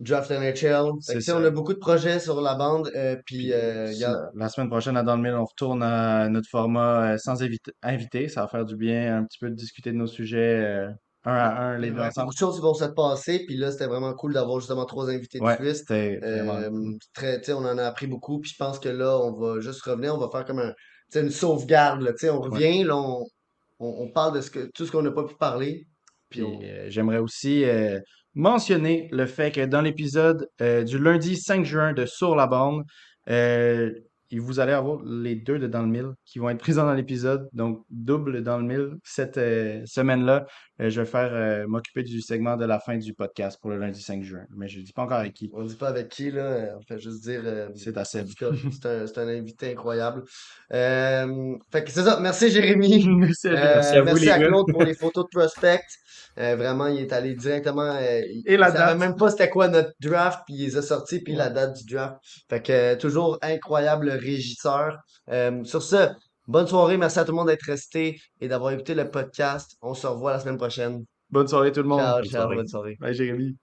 Draft NHL. Fait que, ça. on a beaucoup de projets sur la bande. euh, puis, euh, la semaine prochaine, à Dans le Mille, on retourne à notre format euh, sans invité. Ça va faire du bien un petit peu de discuter de nos sujets euh, un à un, les deux a ensemble. beaucoup de choses qui vont se passer. Puis là, c'était vraiment cool d'avoir justement trois invités de Ouais, c'était vraiment très, on en a appris beaucoup, puis je pense que là, on va juste revenir, on va faire comme un, une sauvegarde, là, on revient, là, on, on, on parle de ce que, tout ce qu'on n'a pas pu parler, puis on, j'aimerais aussi mentionner le fait que dans l'épisode euh, du lundi 5 juin de Sur la bande, euh, vous allez avoir les deux de Dans le Mille qui vont être présents dans l'épisode, donc double Dans le Mille cette euh, semaine-là. Je vais faire m'occuper du segment de la fin du podcast pour le lundi 5 juin, mais je ne dis pas encore avec qui. on dit pas avec qui, là, on fait juste dire, C'est à Seb. cas, c'est un, invité incroyable. Fait que c'est ça, merci Jérémy. Merci à vous. Merci à les. Claude pour les photos de prospect. Euh, vraiment, il est allé directement. euh, il, Et la il savait date? même pas c'était quoi notre draft, puis il les a sortis, puis la date du draft. Fait que euh, toujours incroyable régisseur. Euh, sur ce, bonne soirée. Merci à tout le monde d'être resté et d'avoir écouté le podcast. On se revoit la semaine prochaine. Bonne soirée tout le monde. Ciao, Bonne ciao, soirée. bonne soirée. Bye Jérémy.